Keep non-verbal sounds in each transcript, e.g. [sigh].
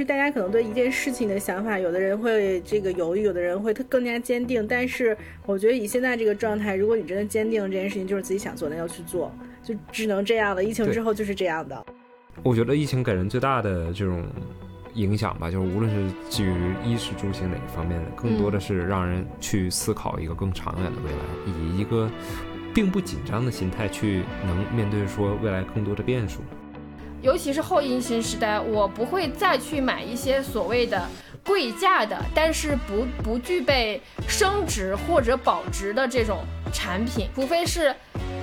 就是大家可能对一件事情的想法，有的人会这个犹豫，有的人会更加坚定。但是我觉得以现在这个状态，如果你真的坚定这件事情就是自己想做的，要去做，就只能这样了。疫情之后就是这样的。我觉得疫情给人最大的这种影响吧，就是无论是基于衣食住行哪一方面的，更多的是让人去思考一个更长远的未来，以一个并不紧张的心态去能面对说未来更多的变数。尤其是后疫情时代，我不会再去买一些所谓的贵价的，但是不不具备升值或者保值的这种产品，除非是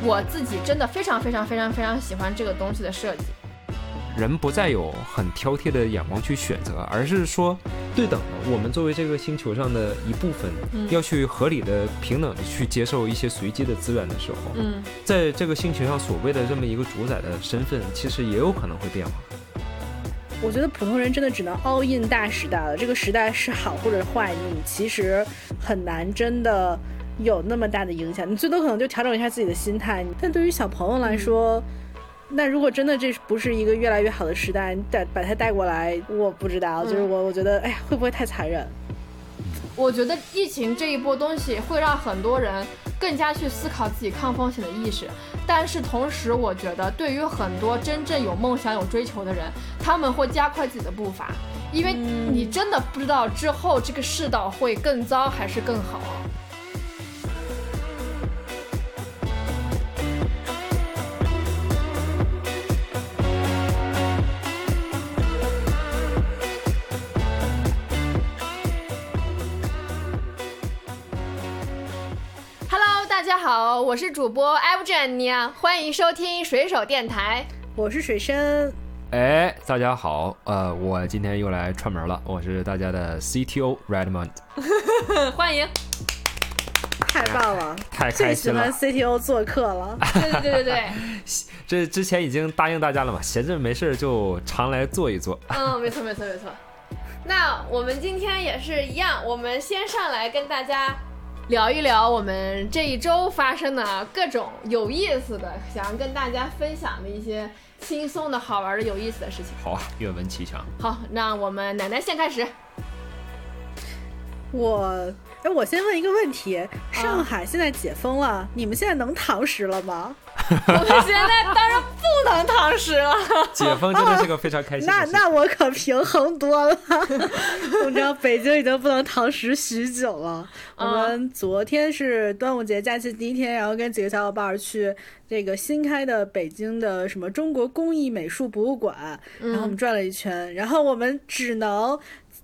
我自己真的非常非常非常非常喜欢这个东西的设计。人不再有很挑剔的眼光去选择，而是说对等的。我们作为这个星球上的一部分，要去合理的、平等的去接受一些随机的资源的时候，嗯，在这个星球上所谓的这么一个主宰的身份，其实也有可能会变化。我觉得普通人真的只能 all in 大时代了。这个时代是好或者坏，你其实很难真的有那么大的影响。你最多可能就调整一下自己的心态。但对于小朋友来说，那如果真的这不是一个越来越好的时代，带把它带过来，我不知道，就是我我觉得，哎呀，会不会太残忍？我觉得疫情这一波东西会让很多人更加去思考自己抗风险的意识，但是同时，我觉得对于很多真正有梦想、有追求的人，他们会加快自己的步伐，因为你真的不知道之后这个世道会更糟还是更好。好，我是主播艾布珍妮啊，欢迎收听水手电台，我是水深。哎，大家好，呃，我今天又来串门了，我是大家的 CTO Redmond，[laughs] 欢迎，太棒了，太开心了，最喜欢 CTO 做客了，对对对对对，[laughs] 这之前已经答应大家了嘛，闲着没事就常来坐一坐，嗯，没错没错没错，那我们今天也是一样，我们先上来跟大家。聊一聊我们这一周发生的各种有意思的，想要跟大家分享的一些轻松的好玩的有意思的事情。好啊，愿闻其详。好，那我们奶奶先开始。我，哎，我先问一个问题：上海现在解封了，你们现在能堂食了吗？[laughs] 我们现在当然不能堂食了。解封真的是个非常开心。那那我可平衡多了。[laughs] 我知道北京已经不能堂食许久了。我们昨天是端午节假期第一天，然后跟几个小伙伴去这个新开的北京的什么中国工艺美术博物馆，然后我们转了一圈，然后我们只能。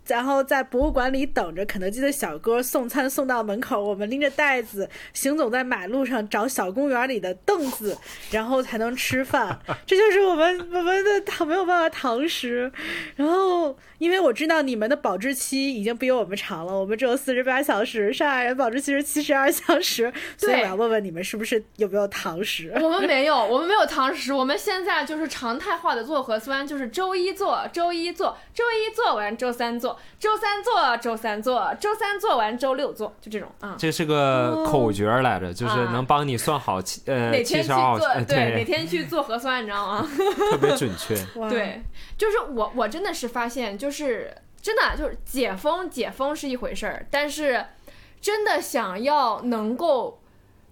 然后在博物馆里等着肯德基的小哥送餐送到门口，我们拎着袋子行走在马路上找小公园里的凳子，[laughs] 然后才能吃饭。[laughs] 这就是我们我们的堂没有办法堂食。然后因为我知道你们的保质期已经比我们长了，我们只有四十八小时，上海人保质期是七十二小时，[laughs] 所以我要问问你们是不是有没有堂食？我们没有，我们没有堂食，我们现在就是常态化的做核酸，就是周一做，周一做，周一做完周三做。周三做，周三做，周三做完，周六做，就这种啊。这是个口诀来着，就是能帮你算好七呃哪天去做，对哪天去做核酸，你知道吗？[laughs] [laughs] 特别准确。对，就是我我真的是发现，就是真的就是解封解封是一回事儿，但是真的想要能够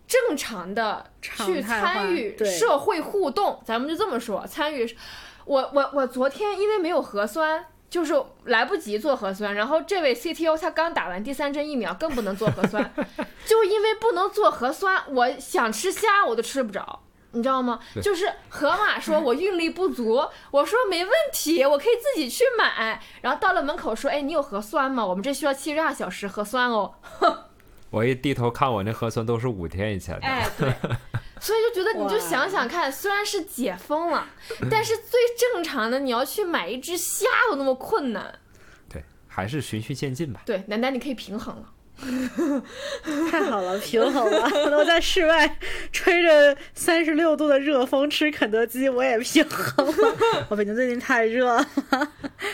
正常的去参与社会互动，咱们就这么说，参与。我我我昨天因为没有核酸。就是来不及做核酸，然后这位 CTO 他刚打完第三针疫苗，更不能做核酸。[laughs] 就因为不能做核酸，我想吃虾我都吃不着，你知道吗？就是河马说我运力不足，我说没问题，我可以自己去买。然后到了门口说，哎，你有核酸吗？我们这需要七十二小时核酸哦。[laughs] 我一低头看我那核酸都是五天以前的。哎，对。[laughs] 所以就觉得，你就想想看，虽然是解封了，[laughs] 但是最正常的，你要去买一只虾都那么困难。对，还是循序渐进吧。对，楠楠，你可以平衡了。[laughs] 太好了，[laughs] 平衡了。[laughs] 我在室外吹着三十六度的热风吃肯德基，我也平衡了。我北京最近太热了。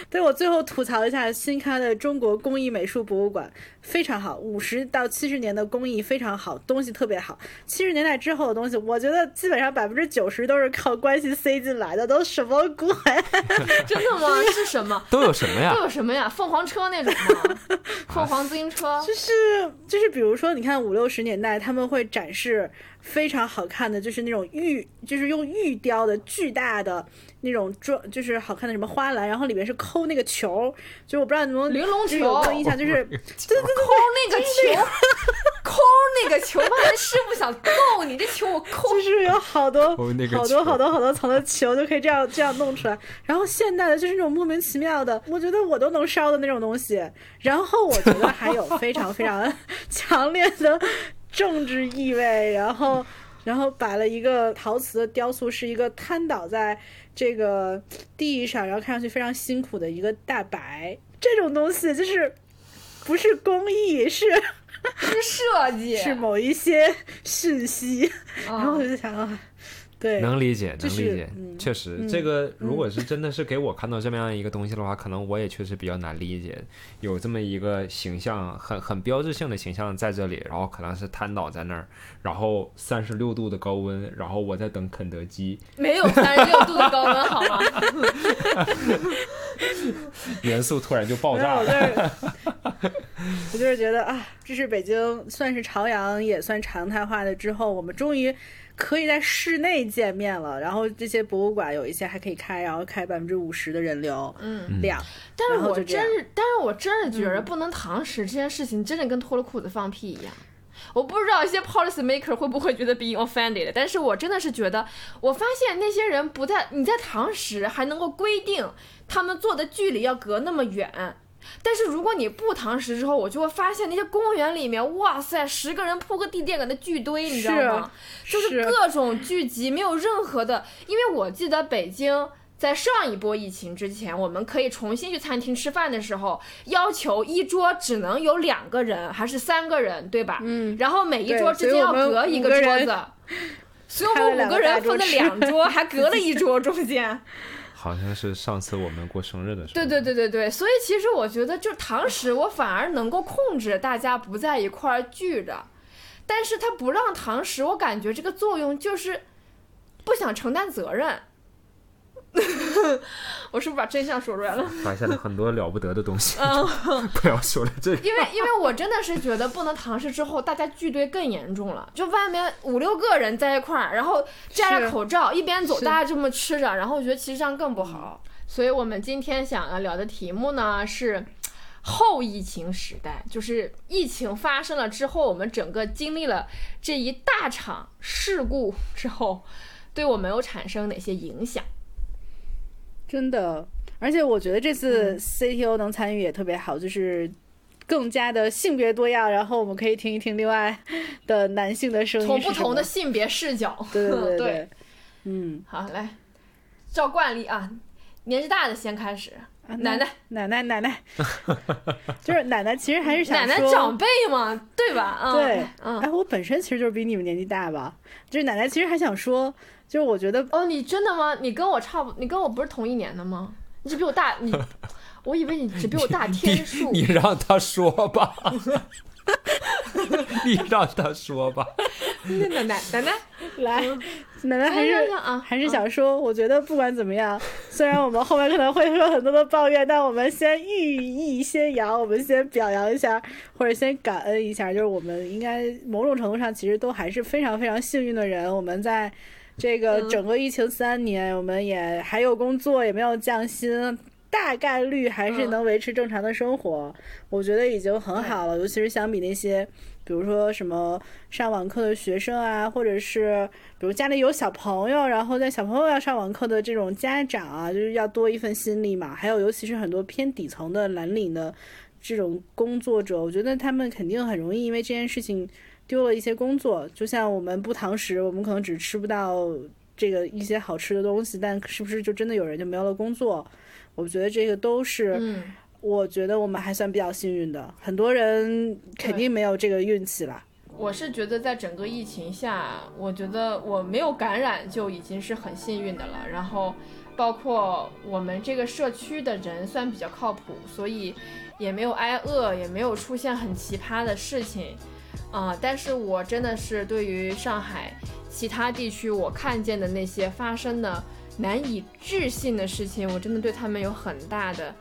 对我最后吐槽一下新开的中国工艺美术博物馆，非常好，五十到七十年的工艺非常好，东西特别好。七十年代之后的东西，我觉得基本上百分之九十都是靠关系塞进来的，都什么鬼？真的吗？是什么？都有什么呀？都有什么呀？凤凰车那种吗？凤凰自行车？就是就是，比如说，你看五六十年代他们会展示非常好看的，就是那种玉，就是用玉雕的巨大的。那种装就是好看的什么花篮，然后里面是抠那个球，就我不知道你们玲珑球有没有印象，就是对对对抠那个球，抠那个球，怕师傅想揍你，这球我抠，就是有好多好多好多好多层的球，就可以这样这样弄出来。然后现代的就是那种莫名其妙的，我觉得我都能烧的那种东西。然后我觉得还有非常非常强烈的政治意味。然后然后摆了一个陶瓷的雕塑，是一个瘫倒在。这个地上，然后看上去非常辛苦的一个大白，这种东西就是不是工艺，是是设计，是某一些讯息。然后我就想啊。对，能理解，能理解，确实，这个如果是真的是给我看到这么样一个东西的话，可能我也确实比较难理解，有这么一个形象，很很标志性的形象在这里，然后可能是瘫倒在那儿，然后三十六度的高温，然后我在等肯德基，没有三十六度的高温好吗？[laughs] [laughs] 元素突然就爆炸了，我就是觉得啊，这是北京算是朝阳也算常态化的之后，我们终于。可以在室内见面了，然后这些博物馆有一些还可以开，然后开百分之五十的人流嗯量。但是我真是，但是我真是觉得不能堂食这件事情真的跟脱了裤子放屁一样。我不知道一些 policy maker 会不会觉得 being offended，但是我真的是觉得，我发现那些人不在你在堂食还能够规定他们坐的距离要隔那么远。但是如果你不堂食之后，我就会发现那些公园里面，哇塞，十个人铺个地垫搁那聚堆，你知道吗？就是各种聚集，没有任何的。因为我记得北京在上一波疫情之前，我们可以重新去餐厅吃饭的时候，要求一桌只能有两个人还是三个人，对吧？嗯。然后每一桌之间要隔一个桌子，所以我们五个人分了两桌，还隔了一桌中间。好像是上次我们过生日的时候。对对对对对，所以其实我觉得，就堂食，我反而能够控制大家不在一块儿聚着，但是他不让堂食，我感觉这个作用就是不想承担责任。[laughs] 我是不是把真相说出来了？发现了很多了不得的东西，[laughs] 不要说了这。因为因为我真的是觉得不能堂食之后，大家聚堆更严重了。就外面五六个人在一块儿，然后摘着口罩一边走，大家这么吃着，然后我觉得其实这样更不好。所以我们今天想要聊的题目呢是后疫情时代，就是疫情发生了之后，我们整个经历了这一大场事故之后，对我们有产生哪些影响？真的，而且我觉得这次 CTO 能参与也特别好，就是更加的性别多样，然后我们可以听一听另外的男性的声音，从不同的性别视角，[laughs] 对对对，嗯，好，来，照惯例啊，年纪大的先开始，奶奶，奶奶，奶奶，就是奶奶，其实还是想奶奶长辈嘛，对吧？对，嗯，哎，我本身其实就是比你们年纪大吧，就是奶奶其实还想说。就是我觉得哦，你真的吗？你跟我差不，你跟我不是同一年的吗？你只比我大，你，[laughs] 我以为你只比我大天数。[laughs] [laughs] 你让他说吧，你让他说吧。奶奶，奶奶，来，奶奶还是还是想说，我觉得不管怎么样，虽然我们后面可能会说很多的抱怨，但我们先寓意先扬，我们先表扬一下，或者先感恩一下，就是我们应该某种程度上其实都还是非常非常幸运的人，我们在。这个整个疫情三年，我们也还有工作，也没有降薪，大概率还是能维持正常的生活。我觉得已经很好了，尤其是相比那些，比如说什么上网课的学生啊，或者是比如家里有小朋友，然后在小朋友要上网课的这种家长啊，就是要多一份心力嘛。还有，尤其是很多偏底层的蓝领的这种工作者，我觉得他们肯定很容易因为这件事情。丢了一些工作，就像我们不堂食，我们可能只吃不到这个一些好吃的东西，但是不是就真的有人就没有了工作？我觉得这个都是，我觉得我们还算比较幸运的，很多人肯定没有这个运气了。我是觉得在整个疫情下，我觉得我没有感染就已经是很幸运的了。然后，包括我们这个社区的人算比较靠谱，所以也没有挨饿，也没有出现很奇葩的事情。啊，但是我真的是对于上海其他地区我看见的那些发生的难以置信的事情，我真的对他们有很大的、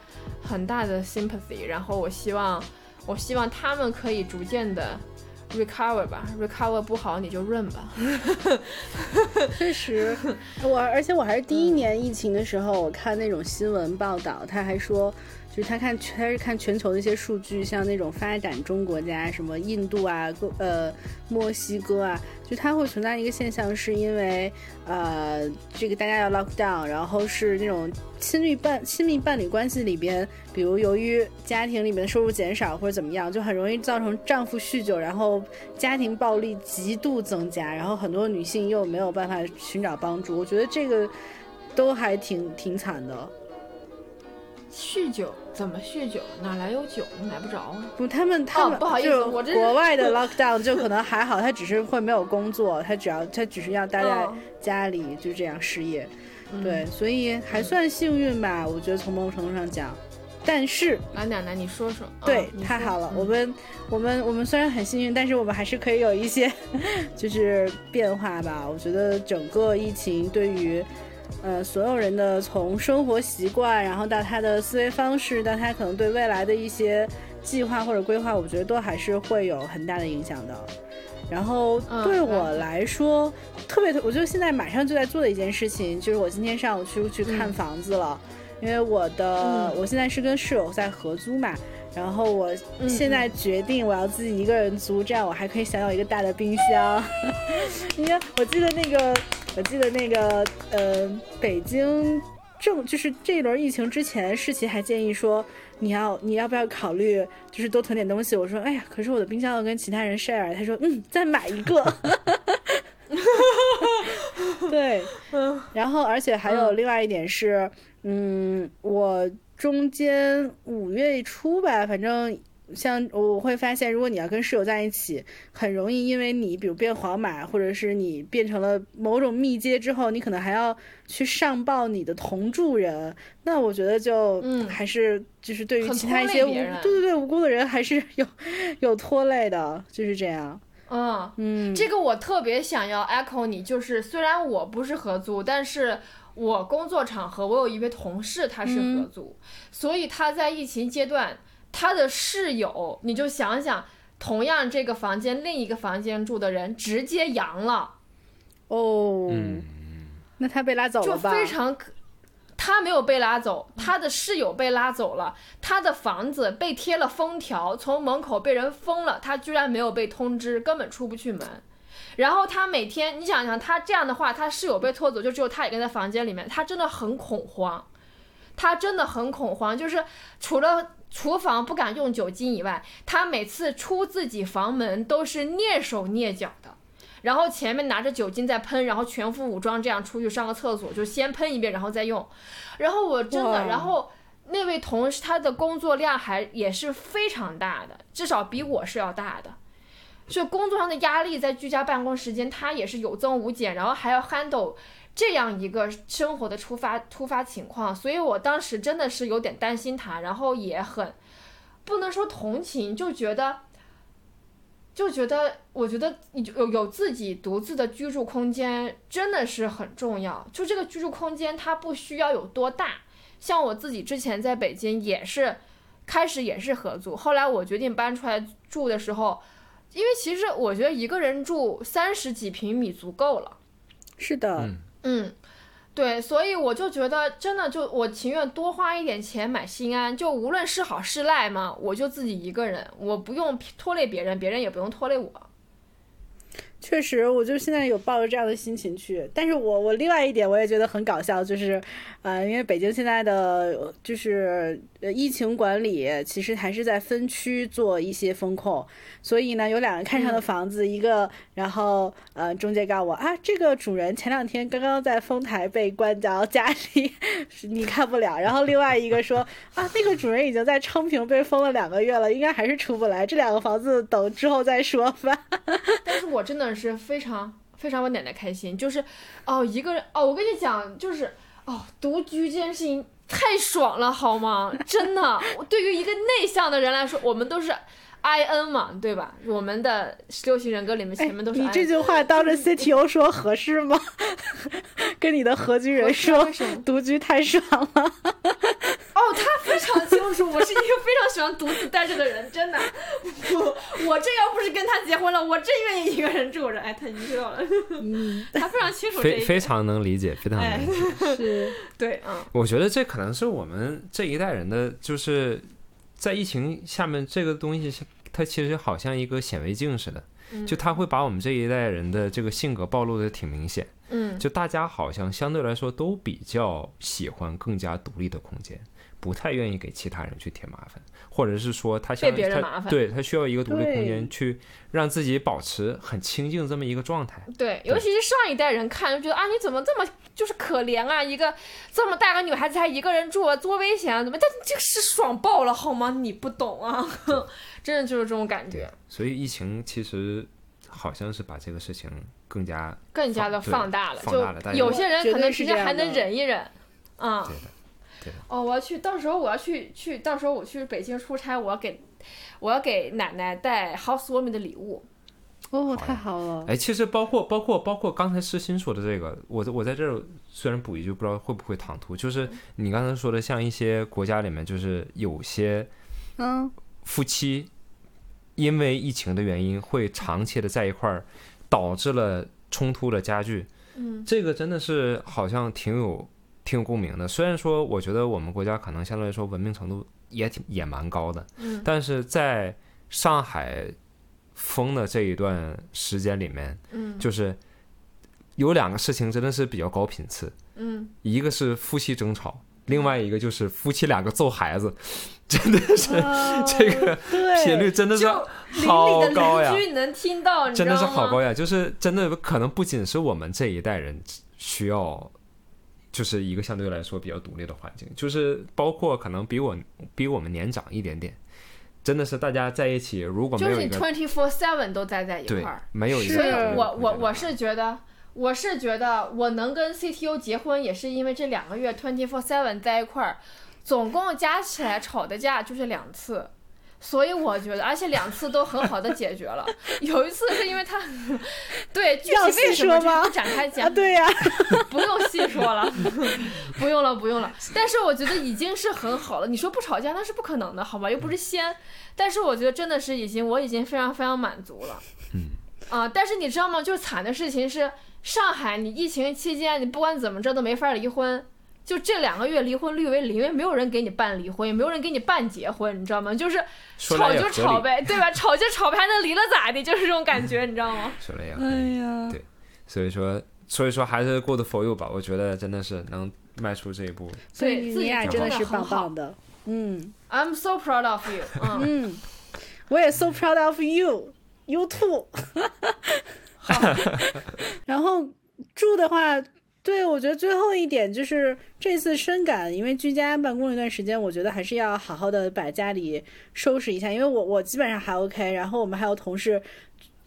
很大的 sympathy。然后我希望，我希望他们可以逐渐的 recover 吧，recover 不好你就润吧。[laughs] 确实，我而且我还是第一年疫情的时候，我看那种新闻报道，他还说。就他看，他是看全球的一些数据，像那种发展中国家，什么印度啊、呃墨西哥啊，就它会存在一个现象，是因为呃这个大家要 lock down，然后是那种亲密伴亲密伴侣关系里边，比如由于家庭里面的收入减少或者怎么样，就很容易造成丈夫酗酒，然后家庭暴力极度增加，然后很多女性又没有办法寻找帮助，我觉得这个都还挺挺惨的。酗酒怎么酗酒？哪来有酒？买不着啊！不，他们他们不好意思，我这国外的 [laughs] lockdown 就可能还好，他只是会没有工作，他只要他只是要待在家里就这样失业，对，所以还算幸运吧，我觉得从某种程度上讲。但是，来奶奶你说说，对，太好了，我们我们我们虽然很幸运，但是我们还是可以有一些 [laughs] 就是变化吧。我觉得整个疫情对于。呃，所有人的从生活习惯，然后到他的思维方式，到他可能对未来的一些计划或者规划，我觉得都还是会有很大的影响的。然后对我来说，特别，我觉得现在马上就在做的一件事情，就是我今天上午去去看房子了，因为我的我现在是跟室友在合租嘛。然后我现在决定我要自己一个人租，这样我还可以享有一个大的冰箱。[laughs] 因为我记得那个，我记得那个，呃，北京正就是这一轮疫情之前，世奇还建议说，你要你要不要考虑，就是多囤点东西。我说，哎呀，可是我的冰箱要跟其他人 share。他说，嗯，再买一个。[laughs] 对，然后而且还有另外一点是，嗯，我。中间五月初吧，反正像我会发现，如果你要跟室友在一起，很容易因为你比如变黄码，或者是你变成了某种密接之后，你可能还要去上报你的同住人。那我觉得就还是就是对于其他一些无对对对无辜的人还是有有拖累的，就是这样。嗯嗯，这个我特别想要 echo 你，就是虽然我不是合租，但是。我工作场合，我有一位同事，他是合租，所以他在疫情阶段，他的室友，你就想想，同样这个房间另一个房间住的人直接阳了，哦，那他被拉走了吧？就非常可，他没有被拉走，他的室友被拉走了，他的房子被贴了封条，从门口被人封了，他居然没有被通知，根本出不去门。然后他每天，你想想，他这样的话，他室友被拖走，就只有他一个人在房间里面，他真的很恐慌，他真的很恐慌，就是除了厨房不敢用酒精以外，他每次出自己房门都是蹑手蹑脚的，然后前面拿着酒精在喷，然后全副武装这样出去上个厕所，就先喷一遍，然后再用。然后我真的，然后那位同事他的工作量还也是非常大的，至少比我是要大的。就工作上的压力，在居家办公时间，他也是有增无减，然后还要 handle 这样一个生活的突发突发情况，所以我当时真的是有点担心他，然后也很不能说同情，就觉得就觉得，我觉得有有自己独自的居住空间真的是很重要。就这个居住空间，它不需要有多大，像我自己之前在北京也是开始也是合租，后来我决定搬出来住的时候。因为其实我觉得一个人住三十几平米足够了，是的，嗯对，所以我就觉得真的就我情愿多花一点钱买心安，就无论是好是赖嘛，我就自己一个人，我不用拖累别人，别人也不用拖累我。确实，我就现在有抱着这样的心情去。但是我我另外一点我也觉得很搞笑，就是，呃，因为北京现在的就是呃疫情管理其实还是在分区做一些风控，所以呢，有两个看上的房子，一个然后呃中介告诉我啊，这个主人前两天刚刚在丰台被关到家里，[laughs] 你看不了。然后另外一个说啊，那个主人已经在昌平被封了两个月了，应该还是出不来。这两个房子等之后再说吧。[laughs] 但是我真的是非常非常我奶奶开心，就是哦一个人哦，我跟你讲，就是哦独居这件事情太爽了，好吗？真的，对于一个内向的人来说，我们都是 I N 嘛，对吧？我们的十六型人格里面前面都是你。这句话当着 [laughs] CTO 说合适吗？[laughs] 跟你的合居人说独居太爽了。哦，他非常清楚，我是一个非常喜欢独自待着的人，真的。我我这要不是跟他结婚了，我真愿意一个人住着。哎，他已经知道了，他非常清楚这一。非非常能理解，非常能哎理解。是，对，嗯，我觉得这可能是我们这一代人的，就是在疫情下面这个东西，它其实好像一个显微镜似的，就它会把我们这一代人的这个性格暴露的挺明显。嗯，就大家好像相对来说都比较喜欢更加独立的空间，不太愿意给其他人去添麻烦，或者是说他想他对他需要一个独立空间去让自己保持很清静这么一个状态。对，尤其是上一代人看就觉得啊，你怎么这么就是可怜啊？一个这么大个女孩子还一个人住，多危险啊！怎么？但这个是爽爆了好吗？你不懂啊，[laughs] 真的就是这种感觉，所以疫情其实好像是把这个事情更加更加的放大了。放大了大家就有些人可能直接还能忍一忍，啊、对的。对的哦，我要去，到时候我要去去，到时候我去北京出差，我要给我要给奶奶带 housewarming 的礼物。哦，太好了。哎，其实包括包括包括刚才诗欣说的这个，我我在这儿虽然补一句，不知道会不会唐突，就是你刚才说的，像一些国家里面，就是有些嗯，夫妻因为疫情的原因会长期的在一块儿，导致了冲突的加剧。嗯，这个真的是好像挺有挺有共鸣的。虽然说我觉得我们国家可能相对来说文明程度也挺也蛮高的，嗯。但是在上海封的这一段时间里面，嗯。就是有两个事情真的是比较高频次，嗯，一个是夫妻争吵，另外一个就是夫妻两个揍孩子，真的是哦这个频率真的是好高呀邻，居能听到，真的？是好高呀！就是真的可能不仅是我们这一代人需要。就是一个相对来说比较独立的环境，就是包括可能比我比我们年长一点点，真的是大家在一起，如果没就是你 twenty four seven 都待在一块对儿。没有一个是所以我我我是觉得，我是觉得我能跟 CTO 结婚，也是因为这两个月 twenty four seven 在一块儿，总共加起来吵的架就是两次。所以我觉得，而且两次都很好的解决了。[laughs] 有一次是因为他，对具体细什么说吗展开啊，讲，对呀、[laughs] 不用细说了，[laughs] 不用了，不用了。但是我觉得已经是很好了。你说不吵架那是不可能的，好吧？又不是仙。但是我觉得真的是已经，我已经非常非常满足了。嗯。啊，但是你知道吗？就是惨的事情是，上海你疫情期间，你不管怎么着都没法离婚。就这两个月离婚率为零，因为没有人给你办离婚，也没有人给你办结婚，你知道吗？就是吵就吵呗，对吧？吵就吵呗，还能离了咋的？就是这种感觉，你知道吗？说来也合理哎呀，对所以说，所以说还是 good for you 吧。我觉得真的是能迈出这一步，所以对自己你俩真的是很棒的。嗯 I'm so proud of you [laughs] 嗯。嗯，我也 so proud of you, you [laughs] 好。[laughs] 然后住的话，对我觉得最后一点就是这次深感，因为居家办公一段时间，我觉得还是要好好的把家里收拾一下，因为我我基本上还 OK，然后我们还有同事。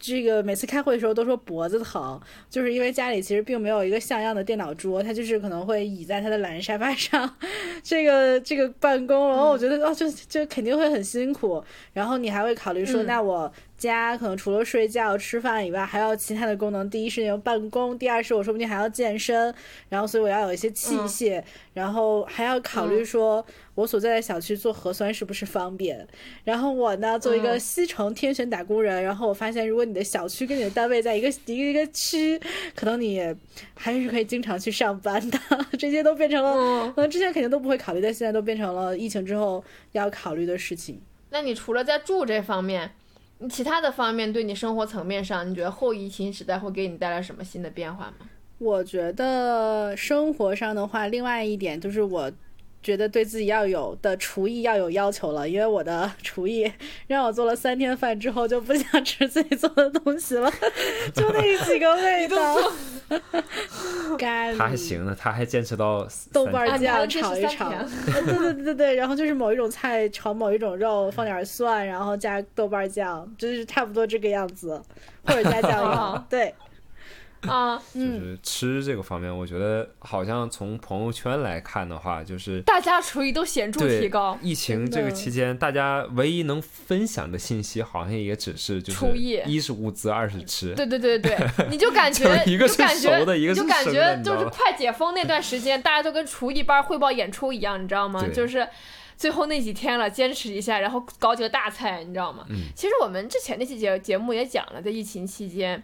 这个每次开会的时候都说脖子疼，就是因为家里其实并没有一个像样的电脑桌，他就是可能会倚在他的懒人沙发上，[laughs] 这个这个办公，然后我觉得哦，就就肯定会很辛苦。然后你还会考虑说，嗯那我家可能除了睡觉、吃饭以外，还要其他的功能。第一是要办公，第二是我说不定还要健身，然后所以我要有一些器械，然后还要考虑说我所在的小区做核酸是不是方便。然后我呢，作为一个嗯西城天选打工人，然后我发现，如果你的小区跟你的单位在一个一个一个区，可能你还是可以经常去上班的。[laughs] 这些都变成了，嗯可能之前肯定都不会考虑，但现在都变成了疫情之后要考虑的事情。那你除了在住这方面，你其他的方面对你生活层面上，你觉得后疫情时代会给你带来什么新的变化吗？我觉得生活上的话，另外一点就是我觉得对自己要有的厨艺要有要求了，因为我的 [laughs] 厨艺让我做了三天饭之后就不想吃自己做的东西了，[laughs] 就那几个味道。咖喱，[laughs] 他还行呢，他还坚持到豆瓣酱炒一炒，对对对对对，然后就是某一种菜炒某一种肉，放点蒜，然后加豆瓣酱，就是差不多这个样子，或者加酱油。哦。对，啊，[laughs] 就嗯，是吃这个方面，我觉得好像从朋友圈来看的话，就是大家厨艺都显著提高。疫情这个期间，大家唯一能分享的信息，好像也只是就是厨艺一是物资，二是吃。对对对对，[laughs] 你就感觉就是一个是熟的一个觉就是感觉就是 [laughs] 快解封那段时间，大家都跟厨艺班汇报演出一样，你知道吗？就是最后那几天了，坚持一下，然后搞几个大菜，你知道吗？嗯其实我们之前那期节节目也讲了，在疫情期间，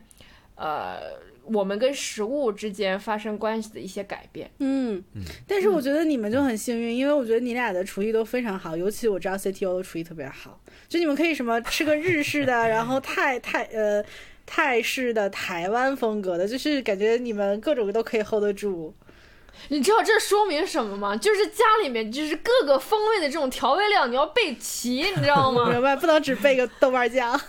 呃，我们跟食物之间发生关系的一些改变。嗯，但是我觉得你们就很幸运，因为我觉得你俩的厨艺都非常好，尤其我知道 CTO 的厨艺特别好，就你们可以什么吃个日式的，然后泰泰呃泰式的、台湾风格的，就是感觉你们各种都可以 hold 得住。你知道这说明什么吗？就是家里面就是各个风味的这种调味料，你要备齐，你知道吗？[laughs] 明白，不能只备个豆瓣酱。[laughs] 啊，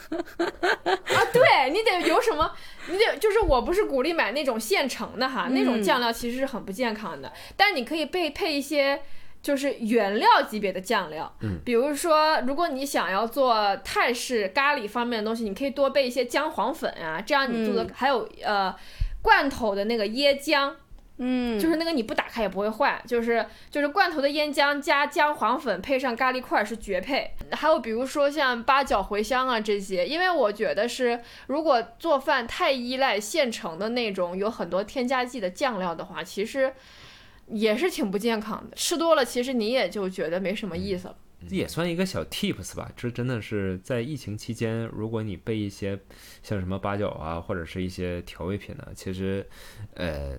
对你得有什么，你得就是我不是鼓励买那种现成的哈，那种嗯酱料其实是很不健康的，但你可以备配一些。就是原料级别的酱料，嗯，比如说，如果你想要做泰式咖喱方面的东西，你可以多备一些姜黄粉啊，这样你做的、嗯还有呃罐头的那个椰浆，嗯，就是那个你不打开也不会坏，就是就是罐头的烟浆加姜黄粉配上咖喱块儿是绝配。还有比如说像八角、茴香啊这些，因为我觉得是如果做饭太依赖现成的那种有很多添加剂的酱料的话，其实也是挺不健康的。吃多了，其实你也就觉得没什么意思了。这也算一个小 tips 吧。这真的是在疫情期间，如果你备一些像什么八角啊，或者是一些调味品呢，其实呃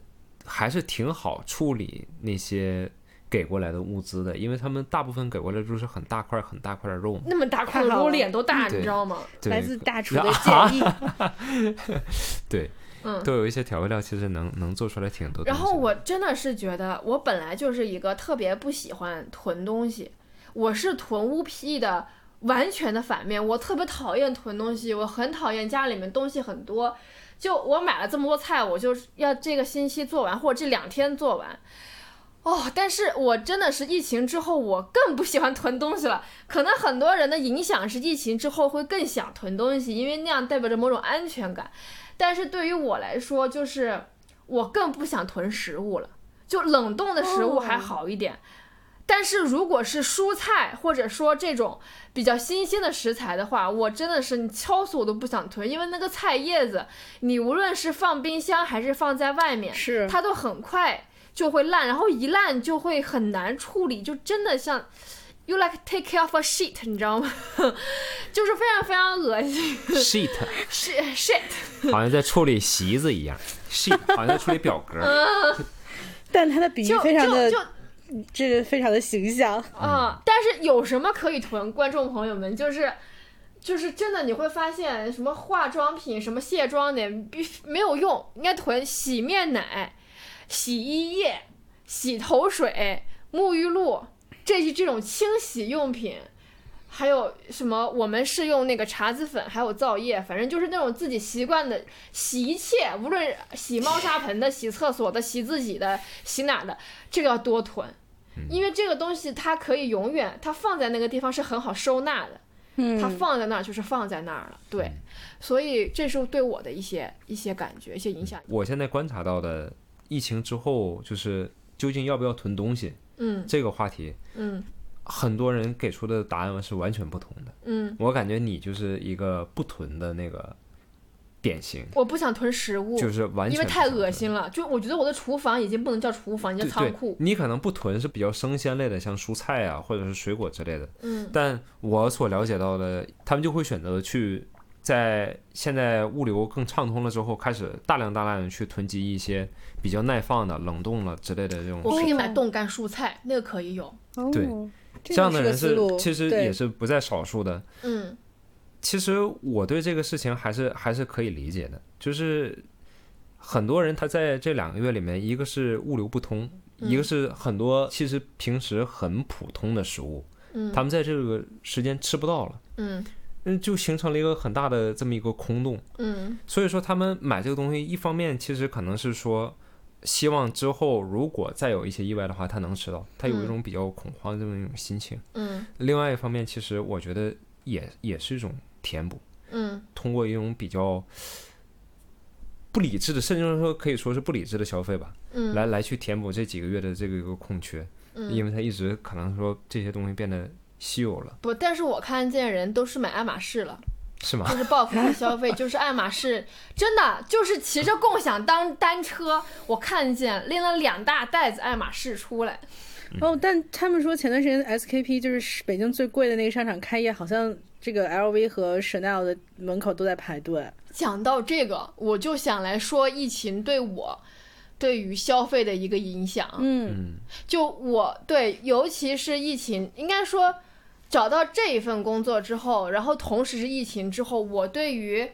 还是挺好处理那些给过来的物资的，因为他们大部分给过来就是很大块很大块的肉嘛。那么大块的肉脸都大，[laughs] 你知道吗？来自大厨的啊建议。[laughs] 对，嗯。都有一些调味料，其实能能做出来挺多。然后我真的是觉得，我本来就是一个特别不喜欢囤东西，我是囤物癖的完全的反面。我特别讨厌囤东西，我很讨厌家里面东西很多。就我买了这么多菜，我就是要这个星期做完，或者这两天做完。哦，但是我真的是疫情之后，我更不喜欢囤东西了。可能很多人的影响是疫情之后会更想囤东西，因为那样代表着某种安全感。但是对于我来说，就是我更不想囤食物了。就冷冻的食物还好一点，但是如果是蔬菜或者说这种比较新鲜的食材的话，我真的是你敲死我都不想囤，因为那个菜叶子，你无论是放冰箱还是放在外面，是。它都很快就会烂，然后一烂就会很难处理，就真的像 you like take care of a shit，你知道吗？[laughs] 就是非常非常恶心。Sheet，shit shit，好像在处理席子一样，sheet 好像在处理表格。但它的比喻就非常的就就这个非常的形象。啊、但是有什么可以囤？观众朋友们，就是就是真的，你会发现什么化妆品、什么卸妆的必没有用，应该囤洗面奶、洗衣液、洗头水、沐浴露这些这种清洗用品。还有什么？我们是用那个茶籽粉，还有皂液，反正就是那种自己习惯的洗一切，无论洗猫砂盆的、洗厕所的、洗自己的、洗哪的，这个要多囤。因为这个东西它可以永远，它放在那个地方是很好收纳的，嗯，它放在那儿就是放在那儿了，对，所以这是对我的一些一些感觉、一些影响。我现在观察到的，疫情之后就是究竟要不要囤东西嗯这个话题，嗯很多人给出的答案是完全不同的。嗯，我感觉你就是一个不囤的那个典型，我不想囤食物，就是完全因为太恶心了。就我觉得我的厨房已经不能叫厨房，叫仓库。你可能不囤是比较生鲜类的，像蔬菜啊，或者是水果之类的。嗯但我所了解到的，他们就会选择去在现在物流更畅通了之后，开始大量大量的去囤积一些比较耐放的、冷冻了之类的这种我可以买哦冻干蔬菜，那个可以有。哦对这这样的人是其实也是不在少数的。嗯。其实我对这个事情还是还是可以理解的，就是很多人他在这两个月里面，一个是物流不通，一个是很多其实平时很普通的食物，嗯。他们在这个时间吃不到了，嗯。嗯，就形成了一个很大的这么一个空洞。嗯。所以说他们买这个东西，一方面其实可能是说，希望之后如果再有一些意外的话，他能吃到，他有一种比较恐慌的这么一种心情。嗯。另外一方面，其实我觉得也也是一种填补，嗯。通过一种比较不理智的，甚至说可以说是不理智的消费吧，嗯，来来去填补这几个月的这个一个空缺，嗯。因为他一直可能说这些东西变得稀有了，不，但是我看见人都是买爱马仕了，是吗？就是报复性消费，就是爱马仕，真的就是骑着共享单单车，我看见拎了两大袋子爱马仕出来，哦，但他们说前段时间 SKP 就是北京最贵的那个商场开业，好像这个 LV 和 Chanel 的门口都在排队。讲到这个，我就想来说疫情对我对于消费的一个影响。嗯嗯就我对，尤其是疫情，应该说找到这一份工作之后，然后同时是疫情之后，我对于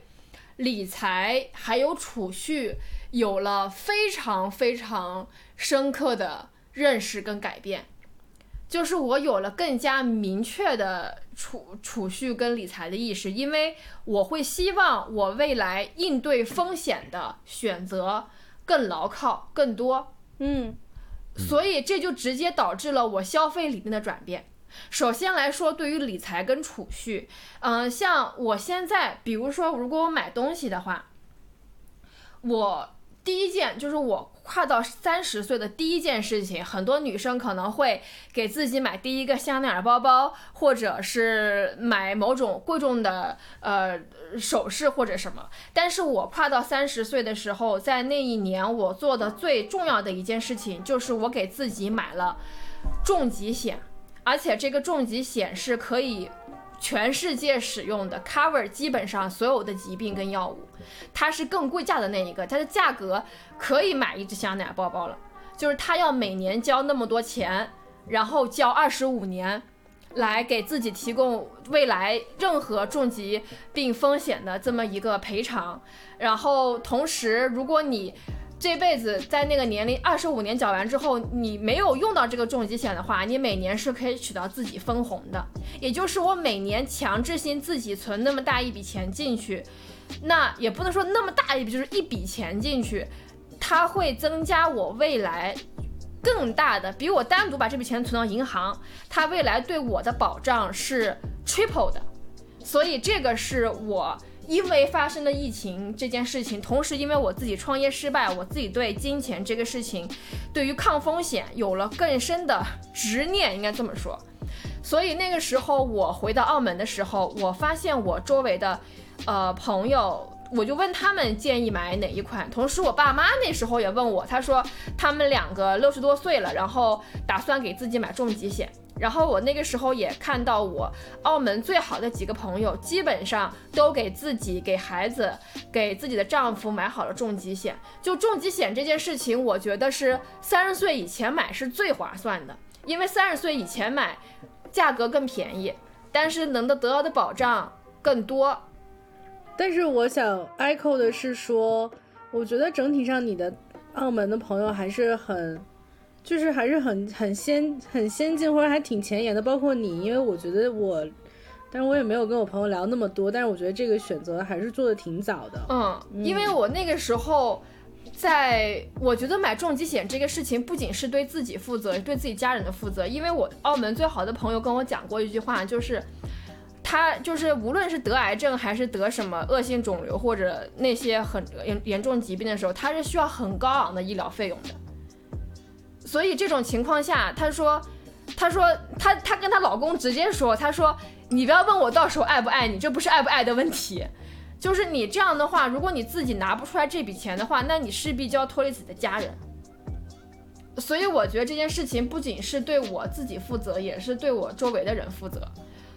理财还有储蓄有了非常非常深刻的认识跟改变。就是我有了更加明确的储储蓄跟理财的意识，因为我会希望我未来应对风险的选择更牢靠、更多。嗯所以这就直接导致了我消费理念的转变。首先来说，对于理财跟储蓄，嗯、像我现在，比如说，如果我买东西的话，我第一件就是我跨到三十岁的第一件事情，很多女生可能会给自己买第一个香奈儿包包，或者是买某种贵重的呃首饰或者什么。但是我跨到三十岁的时候，在那一年我做的最重要的一件事情，就是我给自己买了重疾险，而且这个重疾险是可以全世界使用的，cover 基本上所有的疾病跟药物。它是更贵价的那一个，它的价格可以买一只香奈儿包包了，就是它要每年交那么多钱，然后交二十五年。来给自己提供未来任何重疾病风险的这么一个赔偿，然后同时，如果你这辈子在那个年龄二十五年缴完之后，你没有用到这个重疾险的话，你每年是可以取到自己分红的。也就是我每年强制性自己存那么大一笔钱进去，那也不能说那么大一笔，就是一笔钱进去，它会增加我未来更大的，比我单独把这笔钱存到银行，它未来对我的保障是 triple 的。所以这个是我因为发生了疫情这件事情，同时因为我自己创业失败，我自己对金钱这个事情，对于抗风险有了更深的执念，应该这么说。所以那个时候我回到澳门的时候，我发现我周围的呃朋友，我就问他们建议买哪一款。同时，我爸妈那时候也问我，他说他们两个六十多岁了，然后打算给自己买重疾险。然后我那个时候也看到我澳门最好的几个朋友，基本上都给自己、给孩子、给自己的丈夫买好了重疾险。就重疾险这件事情，我觉得是三十岁以前买是最划算的，因为三十岁以前买价格更便宜，但是能得得到的保障更多。但是我想 echo 的是说，我觉得整体上你的澳门的朋友还是很，就是还是很很先很先进或者还挺前沿的，包括你，因为我觉得我，但是我也没有跟我朋友聊那么多，但是我觉得这个选择还是做的挺早的。嗯，因为我那个时候。在我觉得买重疾险这个事情，不仅是对自己负责，对自己家人的负责。因为我澳门最好的朋友跟我讲过一句话，就是他就是无论是得癌症还是得什么恶性肿瘤或者那些很严严重疾病的时候，他是需要很高昂的医疗费用的。所以这种情况下，她说，她说她她跟她老公直接说，她说你不要问我到时候爱不爱你，这不是爱不爱的问题。就是你这样的话，如果你自己拿不出来这笔钱的话，那你势必就要拖累自己的家人。所以我觉得这件事情不仅是对我自己负责，也是对我周围的人负责。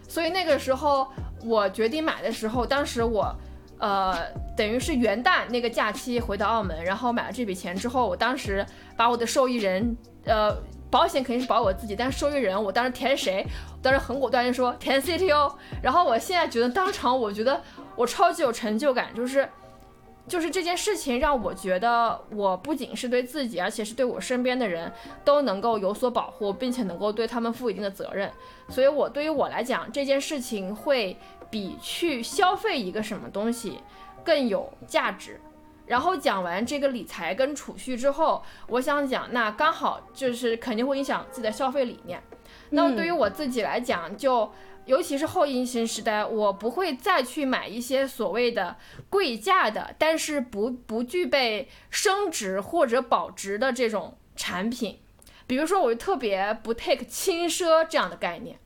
所以那个时候我决定买的时候，当时我，呃，等于是元旦那个假期回到澳门，然后买了这笔钱之后，我当时把我的受益人，呃，保险肯定是保我自己，但是受益人我当时填谁？当时很果断就说填 CTO。然后我现在觉得当场我觉得我超级有成就感，就是就是这件事情让我觉得我不仅是对自己，而且是对我身边的人都能够有所保护，并且能够对他们负一定的责任。所以，我对于我来讲，这件事情会比去消费一个什么东西更有价值。然后讲完这个理财跟储蓄之后，我想讲，那刚好就是肯定会影响自己的消费理念。那么对于我自己来讲，就尤其是后疫情时代，我不会再去买一些所谓的贵价的，但是不不具备升值或者保值的这种产品。比如说，我就特别不 take 轻奢这样的概念。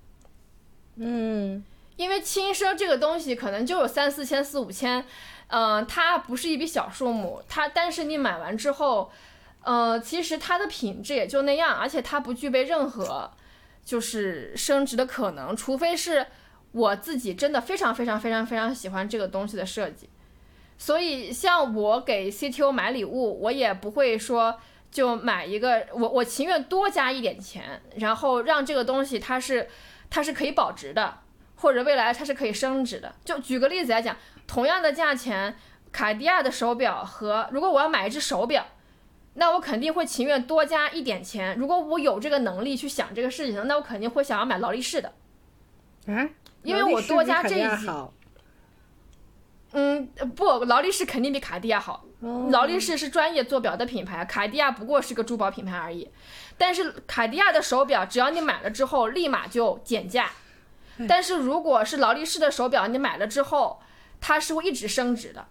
嗯，因为轻奢这个东西可能就有三四千、四五千。嗯，它不是一笔小数目，它但是你买完之后，呃，其实它的品质也就那样，而且它不具备任何就是升值的可能，除非是我自己真的非常非常非常非常喜欢这个东西的设计。所以像我给 CTO 买礼物，我也不会说就买一个，我我情愿多加一点钱，然后让这个东西它是它是可以保值的，或者未来它是可以升值的。就举个例子来讲。同样的价钱，卡地亚的手表和如果我要买一只手表，那我肯定会情愿多加一点钱。如果我有这个能力去想这个事情，那我肯定会想要买劳力士的。啊，因为我多加这一级。嗯，不，劳力士肯定比卡地亚好。劳力士是专业做表的品牌，卡地亚不过是个珠宝品牌而已。但是卡地亚的手表，只要你买了之后立马就减价。但是如果是劳力士的手表，你买了之后。它是会一直升值的。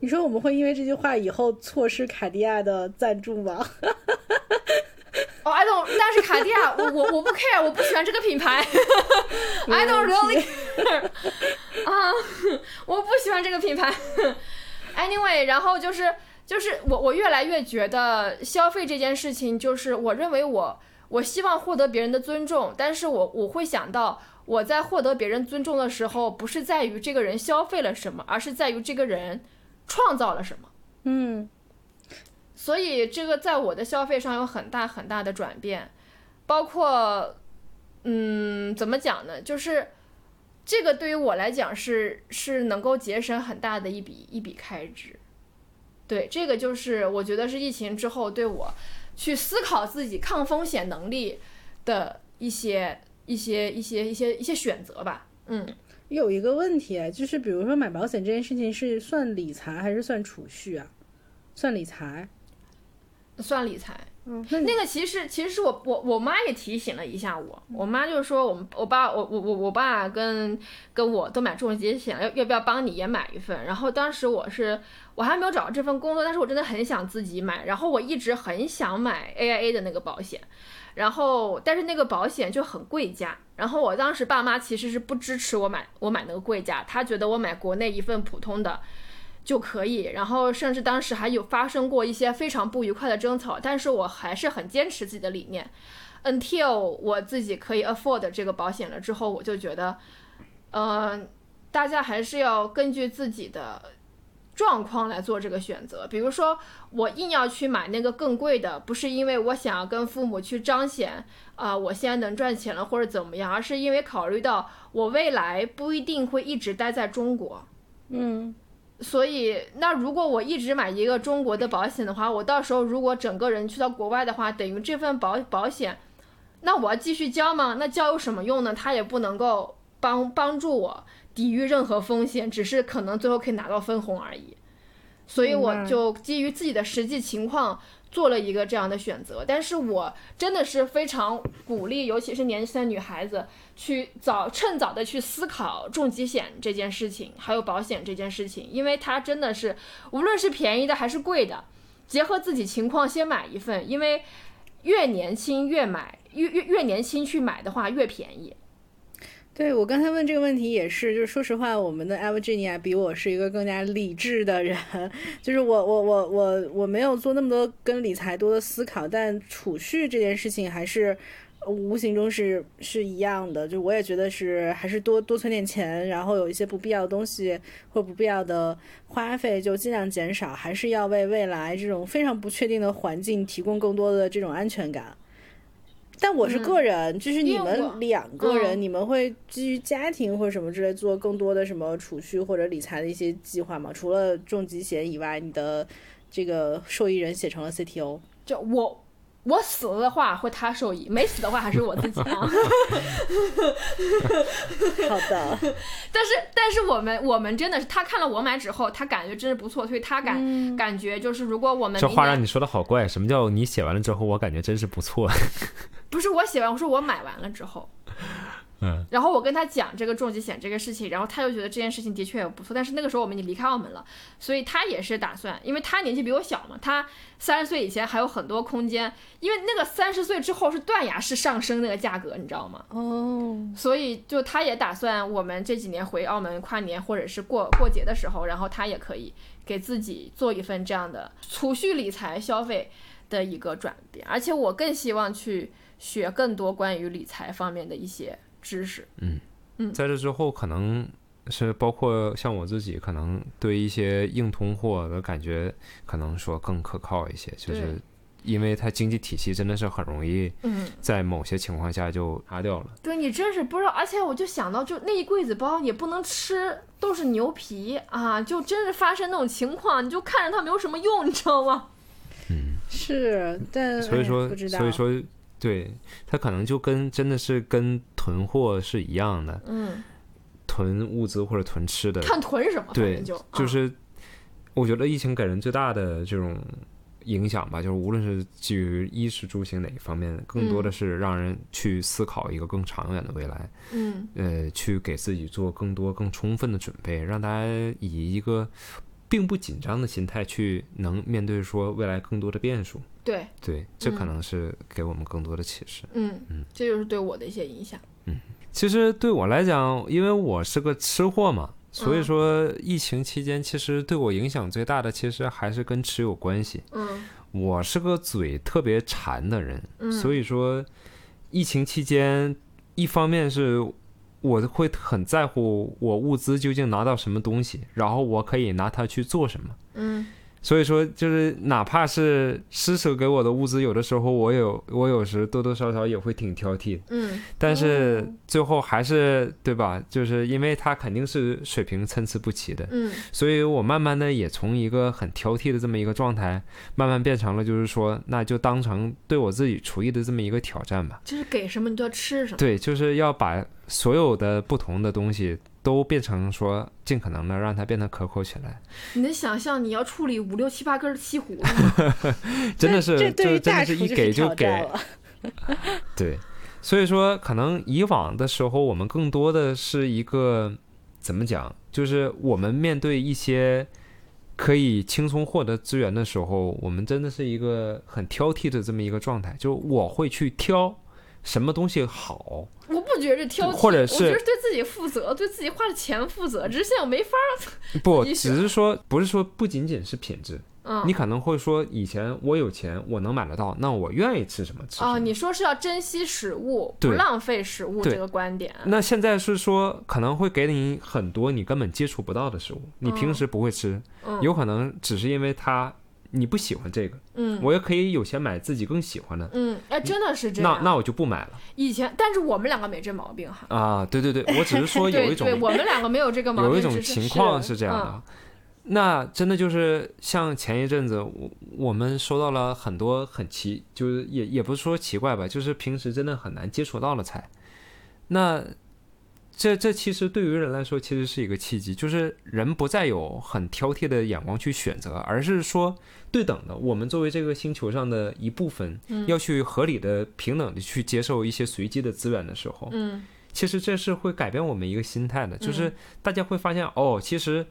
你说我们会因为这句话以后错失卡地亚的赞助吗？[laughs] 哦，I don't，但是卡地亚，[laughs] 我我我不 care，我不喜欢这个品牌。I don't really care。[laughs] 啊，我不喜欢这个品牌。Anyway，然后就是就是我我越来越觉得消费这件事情，就是我认为我我希望获得别人的尊重，但是我我会想到。我在获得别人尊重的时候，不是在于这个人消费了什么，而是在于这个人创造了什么。嗯，所以这个在我的消费上有很大很大的转变，包括，嗯，怎么讲呢？就是这个对于我来讲是是能够节省很大的一笔一笔开支。对，这个就是我觉得是疫情之后对我去思考自己抗风险能力的一些。一些一些一些一些选择吧，嗯，有一个问题，就是比如说买保险这件事情是算理财还是算储蓄啊？算理财，算理财。嗯，那个其实其实是我我我妈也提醒了一下我，我妈就是说我们我爸我我我我爸跟跟我都买重疾险，要要不要帮你也买一份？然后当时我是我还没有找到这份工作，但是我真的很想自己买，然后我一直很想买 AIA 的那个保险。然后，但是那个保险就很贵价。然后我当时爸妈其实是不支持我买，我买那个贵价，他觉得我买国内一份普通的就可以。然后甚至当时还有发生过一些非常不愉快的争吵，但是我还是很坚持自己的理念。Until 我自己可以 afford 这个保险了之后，我就觉得，嗯，大家还是要根据自己的。状况来做这个选择，比如说我硬要去买那个更贵的，不是因为我想要跟父母去彰显啊，我现在能赚钱了或者怎么样，而是因为考虑到我未来不一定会一直待在中国，嗯，所以那如果我一直买一个中国的保险的话，我到时候如果整个人去到国外的话，等于这份保保险，那我要继续交吗？那交有什么用呢？它也不能够帮帮助我。抵御任何风险，只是可能最后可以拿到分红而已，所以我就基于自己的实际情况做了一个这样的选择。但是我真的是非常鼓励，尤其是年轻的女孩子去早趁早的去思考重疾险这件事情，还有保险这件事情，因为它真的是无论是便宜的还是贵的，结合自己情况先买一份，因为越年轻越买，越越越年轻去买的话越便宜。对我刚才问这个问题也是，就是说实话，我们的 e v g e n i a 比我是一个更加理智的人，[laughs] 就是我我我我我没有做那么多跟理财多的思考，但储蓄这件事情还是无形中是是一样的，就我也觉得是还是多多存点钱，然后有一些不必要的东西或不必要的花费就尽量减少，还是要为未来这种非常不确定的环境提供更多的这种安全感。但我是个人，就是你们两个人，嗯你们会基于家庭或者什么之类做更多的什么储蓄或者理财的一些计划吗？除了重疾险以外，你的这个受益人写成了 CTO，就我我死了的话会他受益，没死的话还是我自己啊。[laughs] 好的，[laughs] 但是但是我们我们真的是他看了我买之后，他感觉真是不错，所以他感、感觉就是如果我们这话让你说的好怪，什么叫你写完了之后，我感觉真是不错。不是我写完，我说我买完了之后，嗯，然后我跟他讲这个重疾险这个事情，然后他就觉得这件事情的确也不错，但是那个时候我们已经离开澳门了，所以他也是打算，因为他年纪比我小嘛，他三十岁以前还有很多空间，因为那个三十岁之后是断崖式上升那个价格，你知道吗？哦，所以就他也打算我们这几年回澳门跨年或者是过过节的时候，然后他也可以给自己做一份这样的储蓄理财消费的一个转变，而且我更希望去学更多关于理财方面的一些知识。嗯嗯在这之后，可能是包括像我自己，可能对一些硬通货的感觉，可能说更可靠一些，就是因为它经济体系真的是很容易嗯，在某些情况下就塌掉了。对你真是不知道，而且我就想到，就那一柜子包也不能吃，都是牛皮啊，就真是发生那种情况，你就看着它没有什么用，你知道吗？嗯是，但哎所以说，不知道，所以说，对它可能就跟真的是跟囤货是一样的，嗯，囤物资或者囤吃的，看囤什么，对就，啊就是我觉得疫情给人最大的这种影响吧，就是无论是基于衣食住行哪一方面，更多的嗯是让人去思考一个更长远的未来，嗯呃，去给自己做更多、更充分的准备，让大家以一个并不紧张的心态去能面对说未来更多的变数。对，对，这可嗯能是给我们更多的启示。嗯嗯，这就是对我的一些影响。嗯其实对我来讲，因为我是个吃货嘛，所以嗯说疫情期间其实对我影响最大的，其实还是跟吃有关系。嗯我是个嘴特别馋的人，嗯所以说疫情期间，一方面是我会很在乎我物资究竟拿到什么东西，然后我可以拿它去做什么。嗯所以说，就是哪怕是施舍给我的物资，有的时候我有我有时多多少少也会挺挑剔。嗯但是最后还是对吧？就是因为他肯定是水平参差不齐的，嗯所以我慢慢的也从一个很挑剔的这么一个状态，慢慢变成了就是说，那就当成对我自己厨艺的这么一个挑战吧。就是给什么你就要吃什么。对，就是要把所有的不同的东西都变成说，尽可能的让它变得可口起来。你能想象你要处理五六七八根西葫芦吗？[laughs] 真的是，这对于就真的是一给就给。[laughs] 对，所以说可能以往的时候，我们更多的是一个怎么讲，就是我们面对一些可以轻松获得资源的时候，我们真的是一个很挑剔的这么一个状态，就我会去挑什么东西好，我不觉得挑剔，或者是我觉得对自己负责，对自己花的钱负责。只是现在我没法儿。[laughs] 不，只是说不是说不仅仅是品质，嗯你可能会说以前我有钱，我能买得到，那我愿意吃什么吃什么。哦，你说是要珍惜食物，不浪费食物这个观点。那现在是说可能会给你很多你根本接触不到的食物，你平时不会吃，嗯有可能只是因为它你不喜欢这个，嗯我也可以有钱买自己更喜欢的，嗯，哎，真的是这样。那那我就不买了以前，但是我们两个没这毛病哈。啊！对对对，[laughs] 我只是说有一种对，我们两个没有这个毛病，有一种情况是这样嗯的。那真的就是像前一阵子，我我们收到了很多很奇，就是也也不是说奇怪吧，就是平时真的很难接触到的菜。那这这其实对于人来说，其实是一个契机，就是人不再有很挑剔的眼光去选择，而是说对等的，我们作为这个星球上的一部分，嗯要去合理的、平等的去接受一些随机的资源的时候，嗯其实这是会改变我们一个心态的，就是大家会发现，哦，其实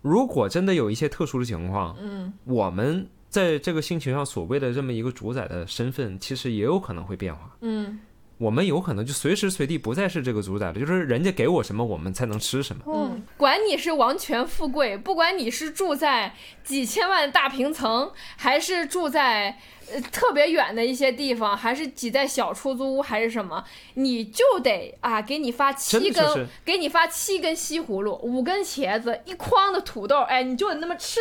如果真的有一些特殊的情况，嗯我们在这个星球上所谓的这么一个主宰的身份，其实也有可能会变化。嗯我们有可能就随时随地不再是这个主宰了，就是人家给我什么，我们才能吃什么。嗯，管你是王权富贵，不管你是住在几千万大平层，还是住在呃特别远的一些地方，还是挤在小出租屋，还是什么，你就得啊，给你发七根，就是。给你发七根西葫芦，五根茄子，一筐的土豆，哎，你就得那么吃，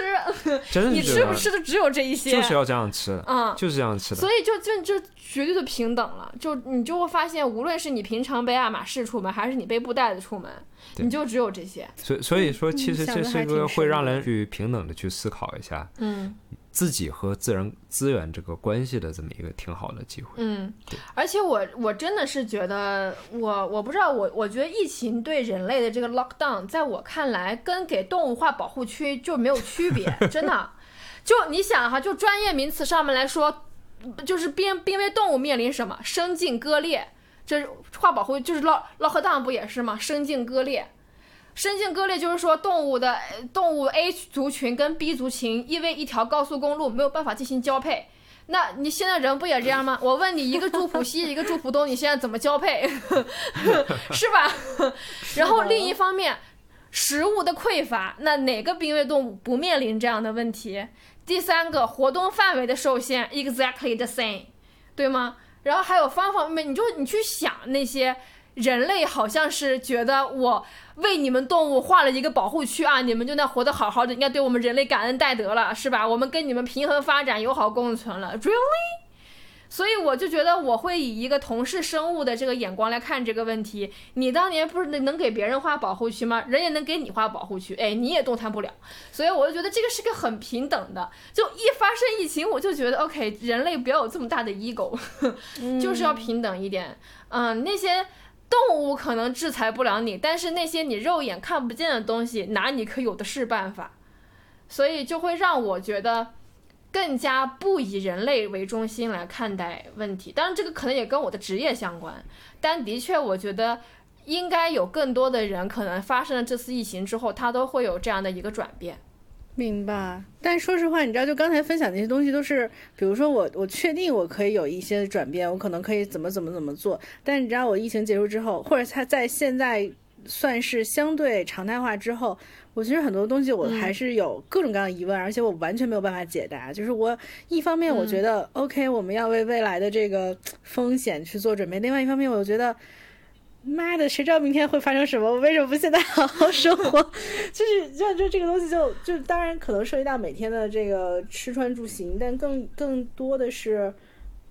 真 [laughs] 你吃不吃的只有这一些，就是要这样吃的，嗯。就是这样吃的。所以就就就绝对的平等了，就你就会发现，无论是你平常背爱马仕出门，还是你背布袋子出门，你就只有这些。所以所以说，其实这是一个还挺会让人去平等的去思考一下。嗯自己和自然资源这个关系的这么一个挺好的机会。嗯，而且我我真的是觉得，我我不知道，我我觉得疫情对人类的这个 lockdown，在我看来，跟给动物划保护区就没有区别，[laughs] 真的。就你想哈，就专业名词上面来说，就是濒濒危动物面临什么？生境割裂，这是划保护，就是 lock lockdown 不也是吗？生境割裂。生境割裂就是说，动物的呃动物 A 族群跟 B 族群因为一条高速公路没有办法进行交配，那你现在人不也这样吗？[laughs] 我问你，一个住浦西，[laughs] 一个住浦东，你现在怎么交配？[laughs] 是吧？然后另一方面，食物的匮乏，那哪个濒危动物不面临这样的问题？第三个，活动范围的受限，exactly the same，对吗？然后还有方方面面，你就你去想那些人类好像是觉得我为你们动物画了一个保护区啊，你们就那活得好好的，应该对我们人类感恩戴德了，是吧？我们跟你们平衡发展、友好共存了，[laughs] really？所以我就觉得我会以一个同是生物的这个眼光来看这个问题。你当年不是能给别人画保护区吗？人也能给你画保护区，哎，你也动弹不了。所以我就觉得这个是个很平等的。就一发生疫情，我就觉得 OK，人类不要有这么大的 ego，[laughs] 就是要平等一点。嗯，那些。动物可能制裁不了你，但是那些你肉眼看不见的东西，拿你可有的是办法，所以就会让我觉得更加不以人类为中心来看待问题。当然，这个可能也跟我的职业相关，但的确，我觉得应该有更多的人，可能发生了这次疫情之后，他都会有这样的一个转变。明白，但说实话，你知道，就刚才分享那些东西，都是比如说我我确定我可以有一些转变，我可能可以怎么怎么怎么做。但你知道，我疫情结束之后，或者它在现在算是相对常态化之后，我其实很多东西我还是有各种各样的疑问，而且我完全没有办法解答。就是我一方面我觉得、OK，我们要为未来的这个风险去做准备；，另外一方面，我觉得。妈的，谁知道明天会发生什么？我为什么不现在好好生活？[laughs] 就是就就这个东西就就当然可能涉及到每天的这个吃穿住行，但更更多的是，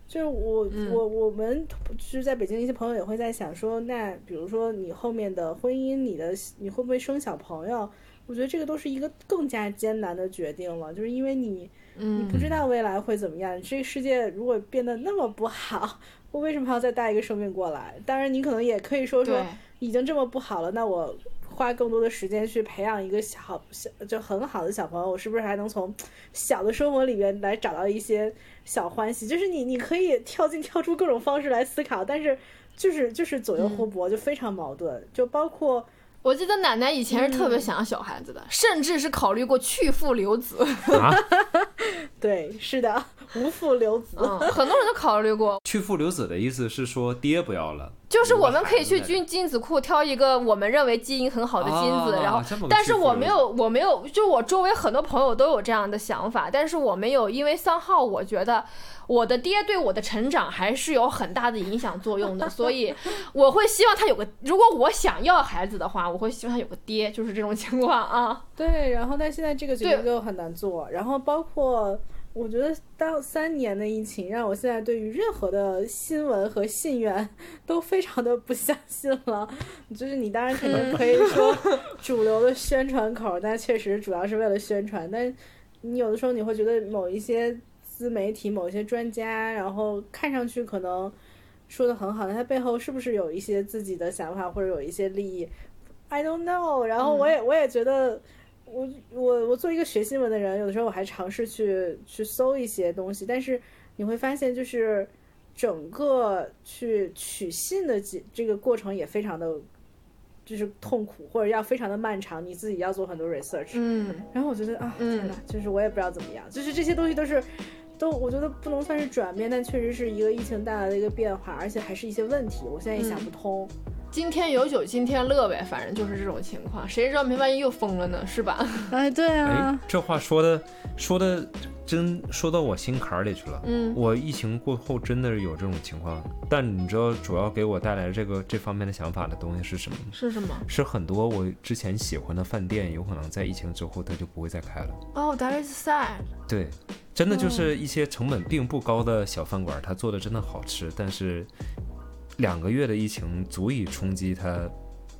就是我、我我们就是在北京的一些朋友也会在想说，那比如说你后面的婚姻，你的你会不会生小朋友？我觉得这个都是一个更加艰难的决定了，就是因为你你不知道未来会怎么样，这个世界如果变得那么不好。我为什么还要再带一个生命过来？当然，你可能也可以说说，已经这么不好了，那我花更多的时间去培养一个小小就很好的小朋友，我是不是还能从小的生活里面来找到一些小欢喜？就是你你可以跳进跳出各种方式来思考，但是就是就是左右互搏，就非常矛盾。就包括我记得奶奶以前是特别想要小孩子的，甚至是考虑过去父留子。啊，[laughs] 对，是的，[laughs] 无父留子。嗯，很多人都考虑过，去父留子的意思是说爹不要了，就是我们可以去有个孩子精精子库挑一个我们认为基因很好的精子，啊然后但是我没有，我没有，就我周围很多朋友都有这样的想法，但是我没有，因为三号，我觉得我的爹对我的成长还是有很大的影响作用的，所以 [laughs] 我会希望他有个，如果我想要孩子的话，我会希望他有个爹，就是这种情况啊。对，然后但现在这个决定就很难做，然后包括我觉得当三年的疫情，让我现在对于任何的新闻和信源都非常的不相信了。就是你当然肯定可以说主流的宣传口，但确实主要是为了宣传，但你有的时候你会觉得某一些自媒体、某一些专家，然后看上去可能说的很好，但他背后是不是有一些自己的想法或者有一些利益？I don't know。然后我也、我也觉得。我我我作为一个学新闻的人，有的时候我还尝试去去搜一些东西，但是你会发现，就是整个去取信的这这个过程也非常的，就是痛苦，或者要非常的漫长，你自己要做很多 research。嗯，然后我觉得啊，嗯天哪，就是我也不知道怎么样，就是这些东西都是都我觉得不能算是转变，但确实是一个疫情带来的一个变化，而且还是一些问题，我现在也想不通。今天有酒今天乐呗，反正就是这种情况，谁知道明万一又疯了呢？是吧？[laughs] 哎，对哎啊，，这话说的说的真说到我心坎儿里去了。嗯我疫情过后真的是有这种情况，但你知道主要给我带来这个这方面的想法的东西是什么吗？是什么？是很多我之前喜欢的饭店，有可能在疫情之后它就不会再开了。哦、t h a t is sad。对，真的就是一些成本并不高的小饭馆，它做的真的好吃，但是两个月的疫情足以冲击它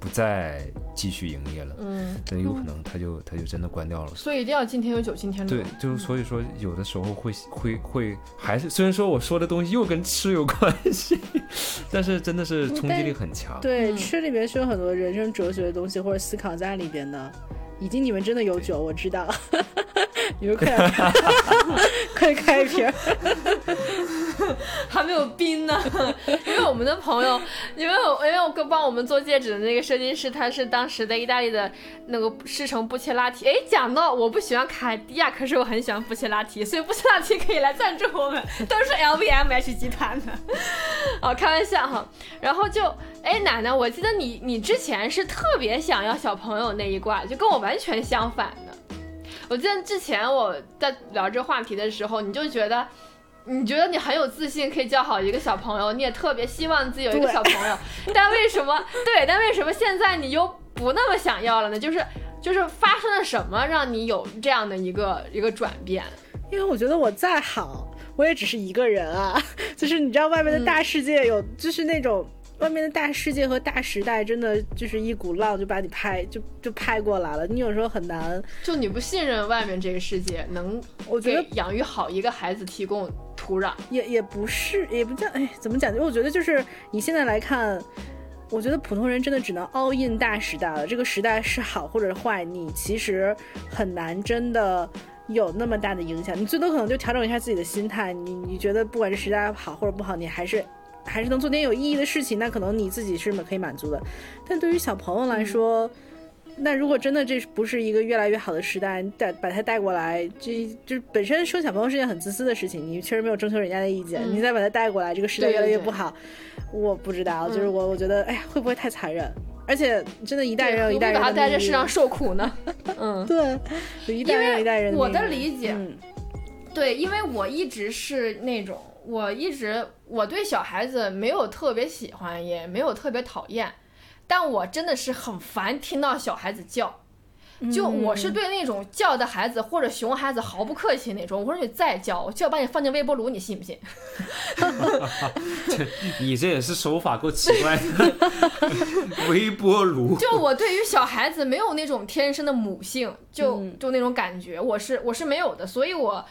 不再继续营业了，嗯，那有可能它就它就真的关掉了。所以一定要今天有酒今天。对，就是所以说，有的时候会会会还是虽然说我说的东西又跟吃有关系，[laughs] 但是真的是冲击力很强。对，嗯吃里面是有很多人生哲学的东西或者思考在里边的。已经你们真的有酒，我知道，[laughs] 你们快点 [laughs] 快点开一瓶。还没有冰呢，我们的朋友，因为我因为我跟帮我们做戒指的那个设计师，他是当时在意大利的那个师承布切拉提。哎，讲到我不喜欢卡地亚，可是我很喜欢布切拉提，所以布切拉提可以来赞助我们，[laughs] 都是 LVMH 集团的。[laughs] 哦，开玩笑哈。然后就，哎，奶奶，我记得你你之前是特别想要小朋友那一挂，就跟我完全相反的。我记得之前我在聊这话题的时候，你就觉得。你觉得你很有自信，可以教好一个小朋友，你也特别希望自己有一个小朋友，[laughs] 但为什么对？但为什么现在你又不那么想要了呢？就是就是发生了什么让你有这样的一个一个转变？因为我觉得我再好，我也只是一个人啊。[laughs] 就是你知道外面的大世界有，就是那种外面的大世界和大时代，真的就是一股浪就把你拍就就拍过来了。你有时候很难，就你不信任外面这个世界能我觉得养育好一个孩子提供土壤。也也不是，也不叫哎，怎么讲？因为我觉得就是你现在来看。我觉得普通人真的只能 all in 大时代了。这个时代是好或者是坏，你其实很难真的有那么大的影响。你最多可能就调整一下自己的心态。你你觉得不管是时代好或者不好，你还是还是能做点有意义的事情，那可能你自己是可以满足的。但对于小朋友来说，那如果真的这不是一个越来越好的时代，带把他带过来，这就是本身生小朋友是件很自私的事情，你确实没有征求人家的意见，嗯你再把他带过来，这个时代越来对对对越不好，我不知道，就是嗯我我觉得，哎呀，会不会太残忍？而且真的，一代人有一代人把他在这世上受苦呢？嗯，[laughs] 对，一代人有一代人我的理解嗯对，因为我一直是那种，我一直我对小孩子没有特别喜欢，也没有特别讨厌，但我真的是很烦听到小孩子叫。就我是对那种叫的孩子或者熊孩子毫不客气那种，我说你再叫，我就要把你放进微波炉，你信不信？[laughs] 你这也是手法够奇怪的，[laughs] 微波炉。就我对于小孩子没有那种天生的母性，就嗯就那种感觉，我是我是没有的，所以我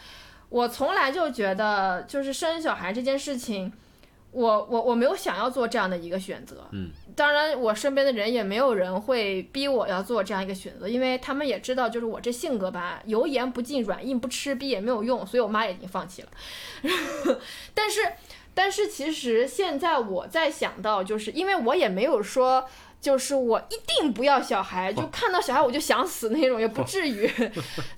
我从来就觉得，就是生小孩这件事情，我我我没有想要做这样的一个选择。嗯，当然我身边的人也没有人会逼我要做这样一个选择，因为他们也知道，就是我这性格吧，油盐不进，软硬不吃，逼也没有用，所以我妈也已经放弃了。[laughs] 但是。但是其实现在我在想到，就是因为我也没有说，就是我一定不要小孩，就看到小孩我就想死那种，也不 [laughs] 至于。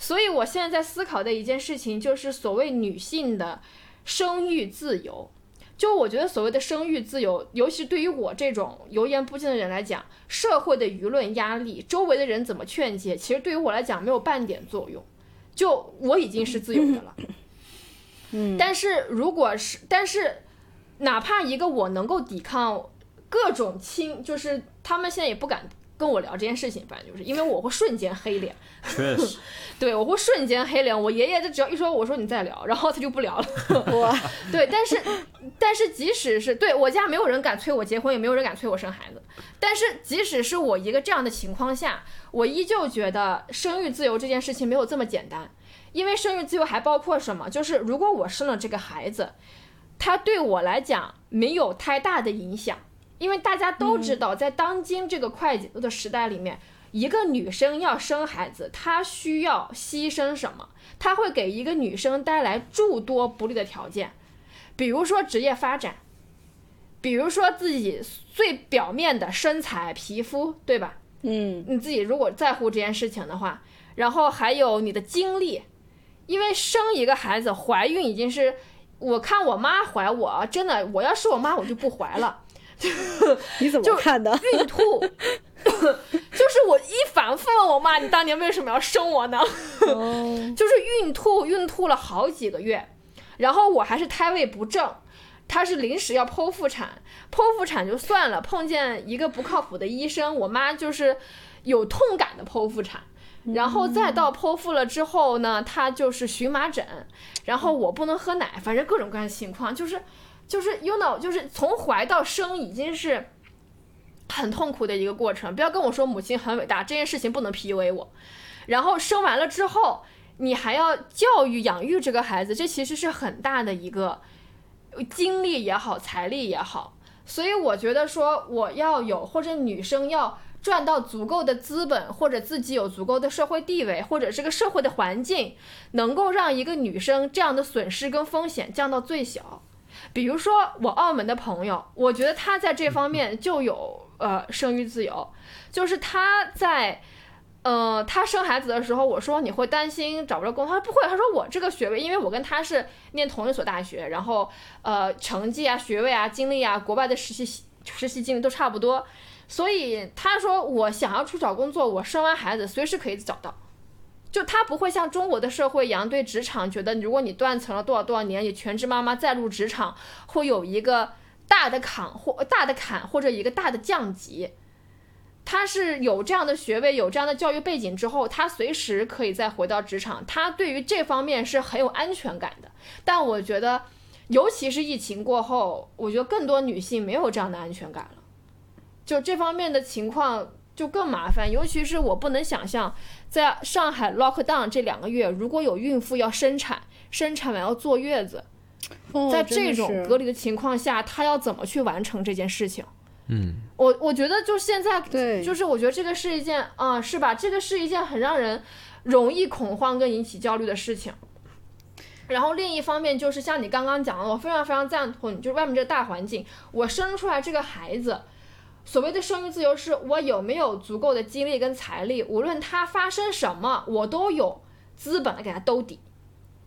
所以我现在在思考的一件事情，就是所谓女性的生育自由。就我觉得所谓的生育自由，尤其对于我这种油盐不进的人来讲，社会的舆论压力，周围的人怎么劝解，其实对于我来讲没有半点作用。就我已经是自由的了。嗯，但是如果是，但是哪怕一个我能够抵抗各种亲，就是他们现在也不敢跟我聊这件事情，反正就是因为我会瞬间黑脸，确实，[laughs] 对我会瞬间黑脸。我爷爷就只要一说我说你再聊，然后他就不聊了。我 [laughs] 对，但是但是即使是对我家没有人敢催我结婚，也没有人敢催我生孩子。但是即使是我一个这样的情况下，我依旧觉得生育自由这件事情没有这么简单，因为生育自由还包括什么？就是如果我生了这个孩子，他对我来讲没有太大的影响，因为大家都知道，在当今这个快节奏的时代里面。一个女生要生孩子，她需要牺牲什么？她会给一个女生带来诸多不利的条件，比如说职业发展，比如说自己最表面的身材、皮肤，对吧？嗯你自己如果在乎这件事情的话，然后还有你的精力，因为生一个孩子，怀孕已经是，我看我妈怀我，真的，我要是我妈，我就不怀了。[laughs] 你怎么看的？孕吐，[laughs] 就是我一反复问我妈，你当年为什么要生我呢？[laughs] 就是孕吐，孕吐了好几个月，然后我还是胎位不正，她是临时要剖腹产，剖腹产就算了，碰见一个不靠谱的医生，我妈就是有痛感的剖腹产。然后再到剖腹了之后呢，她就是荨麻疹，然后我不能喝奶，反正各种各样的情况，就是就是 you know，就是从怀到生已经是很痛苦的一个过程。不要跟我说母亲很伟大，这件事情不能 PUA 我。然后生完了之后，你还要教育养育这个孩子，这其实是很大的一个精力也好，财力也好。所以我觉得说，我要有或者女生要。赚到足够的资本，或者自己有足够的社会地位，或者这个社会的环境，能够让一个女生这样的损失跟风险降到最小。比如说我澳门的朋友，我觉得他在这方面就有呃生育自由，就是他在呃他生孩子的时候，我说你会担心找不着工，他说不会，他说我这个学位，因为我跟他是念同一所大学，然后呃成绩啊、学位啊、经历啊、国外的实习实习经历都差不多。所以他说，我想要出找工作，我生完孩子随时可以找到，就他不会像中国的社会一样对职场觉得，如果你断层了多少多少年，你全职妈妈再入职场会有一个大的坎或大的坎或者一个大的降级。他是有这样的学位，有这样的教育背景之后，他随时可以再回到职场，他对于这方面是很有安全感的。但我觉得，尤其是疫情过后，我觉得更多女性没有这样的安全感了。就这方面的情况就更麻烦，尤其是我不能想象，在上海 lock down 这两个月，如果有孕妇要生产，生产完要坐月子，在这种隔离的情况下，她要怎么去完成这件事情？嗯，我我觉得就现在，对，就是我觉得这个是一件啊，是吧？这个是一件很让人容易恐慌跟引起焦虑的事情。然后另一方面就是像你刚刚讲的，我非常非常赞同，就是外面这个大环境，我生出来这个孩子。所谓的生育自由，是我有没有足够的精力跟财力，无论他发生什么，我都有资本来给他兜底。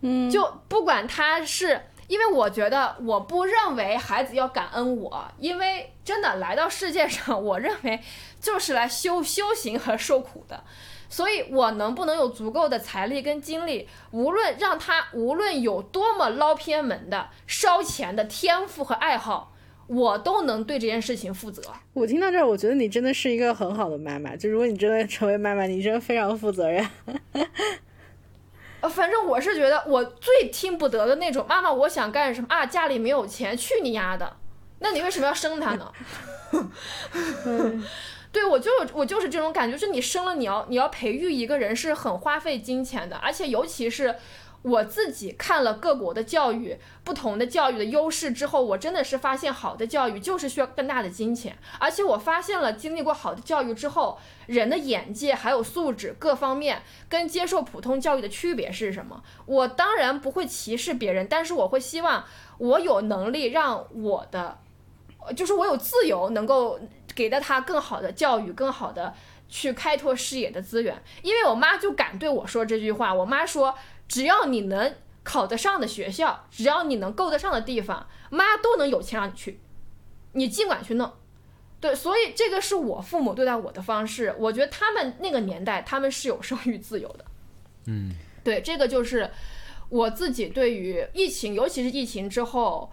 嗯，就不管他是，因为我觉得我不认为孩子要感恩我，因为真的来到世界上，我认为就是来修修行和受苦的。所以，我能不能有足够的财力跟精力，无论让他无论有多么捞偏门的烧钱的天赋和爱好。我都能对这件事情负责。我听到这儿，我觉得你真的是一个很好的妈妈。就如果你真的成为妈妈，你真的非常负责任。呃，反正我是觉得我最听不得的那种妈妈，我想干什么啊？家里没有钱，去你丫的！那你为什么要生他呢？[laughs] 对我就我就是这种感觉，就是你生了，你要你要培育一个人是很花费金钱的，而且尤其是。我自己看了各国的教育，不同的教育的优势之后，我真的是发现好的教育就是需要更大的金钱，而且我发现了经历过好的教育之后，人的眼界还有素质各方面跟接受普通教育的区别是什么。我当然不会歧视别人，但是我会希望我有能力让我的，就是我有自由能够给到他更好的教育，更好的去开拓视野的资源。因为我妈就敢对我说这句话，我妈说。只要你能考得上的学校，只要你能够得上的地方，妈都能有钱让你去，你尽管去弄。对，所以这个是我父母对待我的方式。我觉得他们那个年代，他们是有生育自由的。嗯，[laughs] 对，这个就是我自己对于疫情，尤其是疫情之后，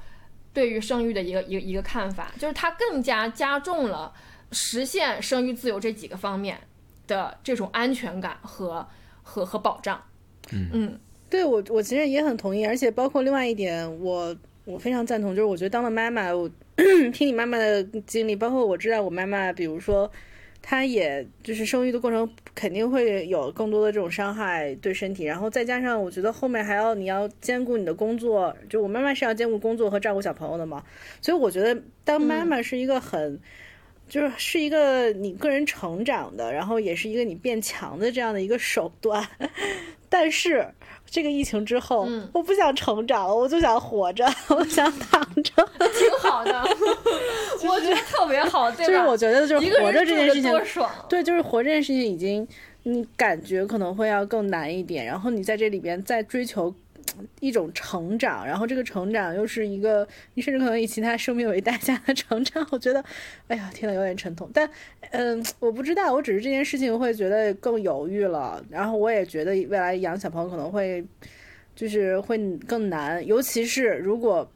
对于生育的一个一个一个看法，就是它更加加重了实现生育自由这几个方面的这种安全感和和和保障。嗯嗯。对我，我其实也很同意，而且包括另外一点，我我非常赞同，就是我觉得当了妈妈，我 [clears throat] 听你妈妈的经历，包括我知道我妈妈，比如说，她也就是生育的过程肯定会有更多的这种伤害对身体，然后再加上我觉得后面还要你要兼顾你的工作，就我妈妈是要兼顾工作和照顾小朋友的嘛，所以我觉得当妈妈是一个很，就是是一个你个人成长的，然后也是一个你变强的这样的一个手段，[laughs] 但是。这个疫情之后，我不想成长了，我就想活着，我想躺着，挺好的。[laughs] 我觉得特别好，就是我觉得就是活着这件事情，爽。对，就是活这件事情已经你感觉可能会要更难一点，然后你在这里边再追求一种成长，然后这个成长又是一个你甚至可能以其他生命为代价的成长，[laughs] 我觉得，哎呀，天呐，有点沉痛。但，嗯，我不知道，我只是这件事情会觉得更犹豫了，然后我也觉得未来养小朋友可能会就是会更难，尤其是如果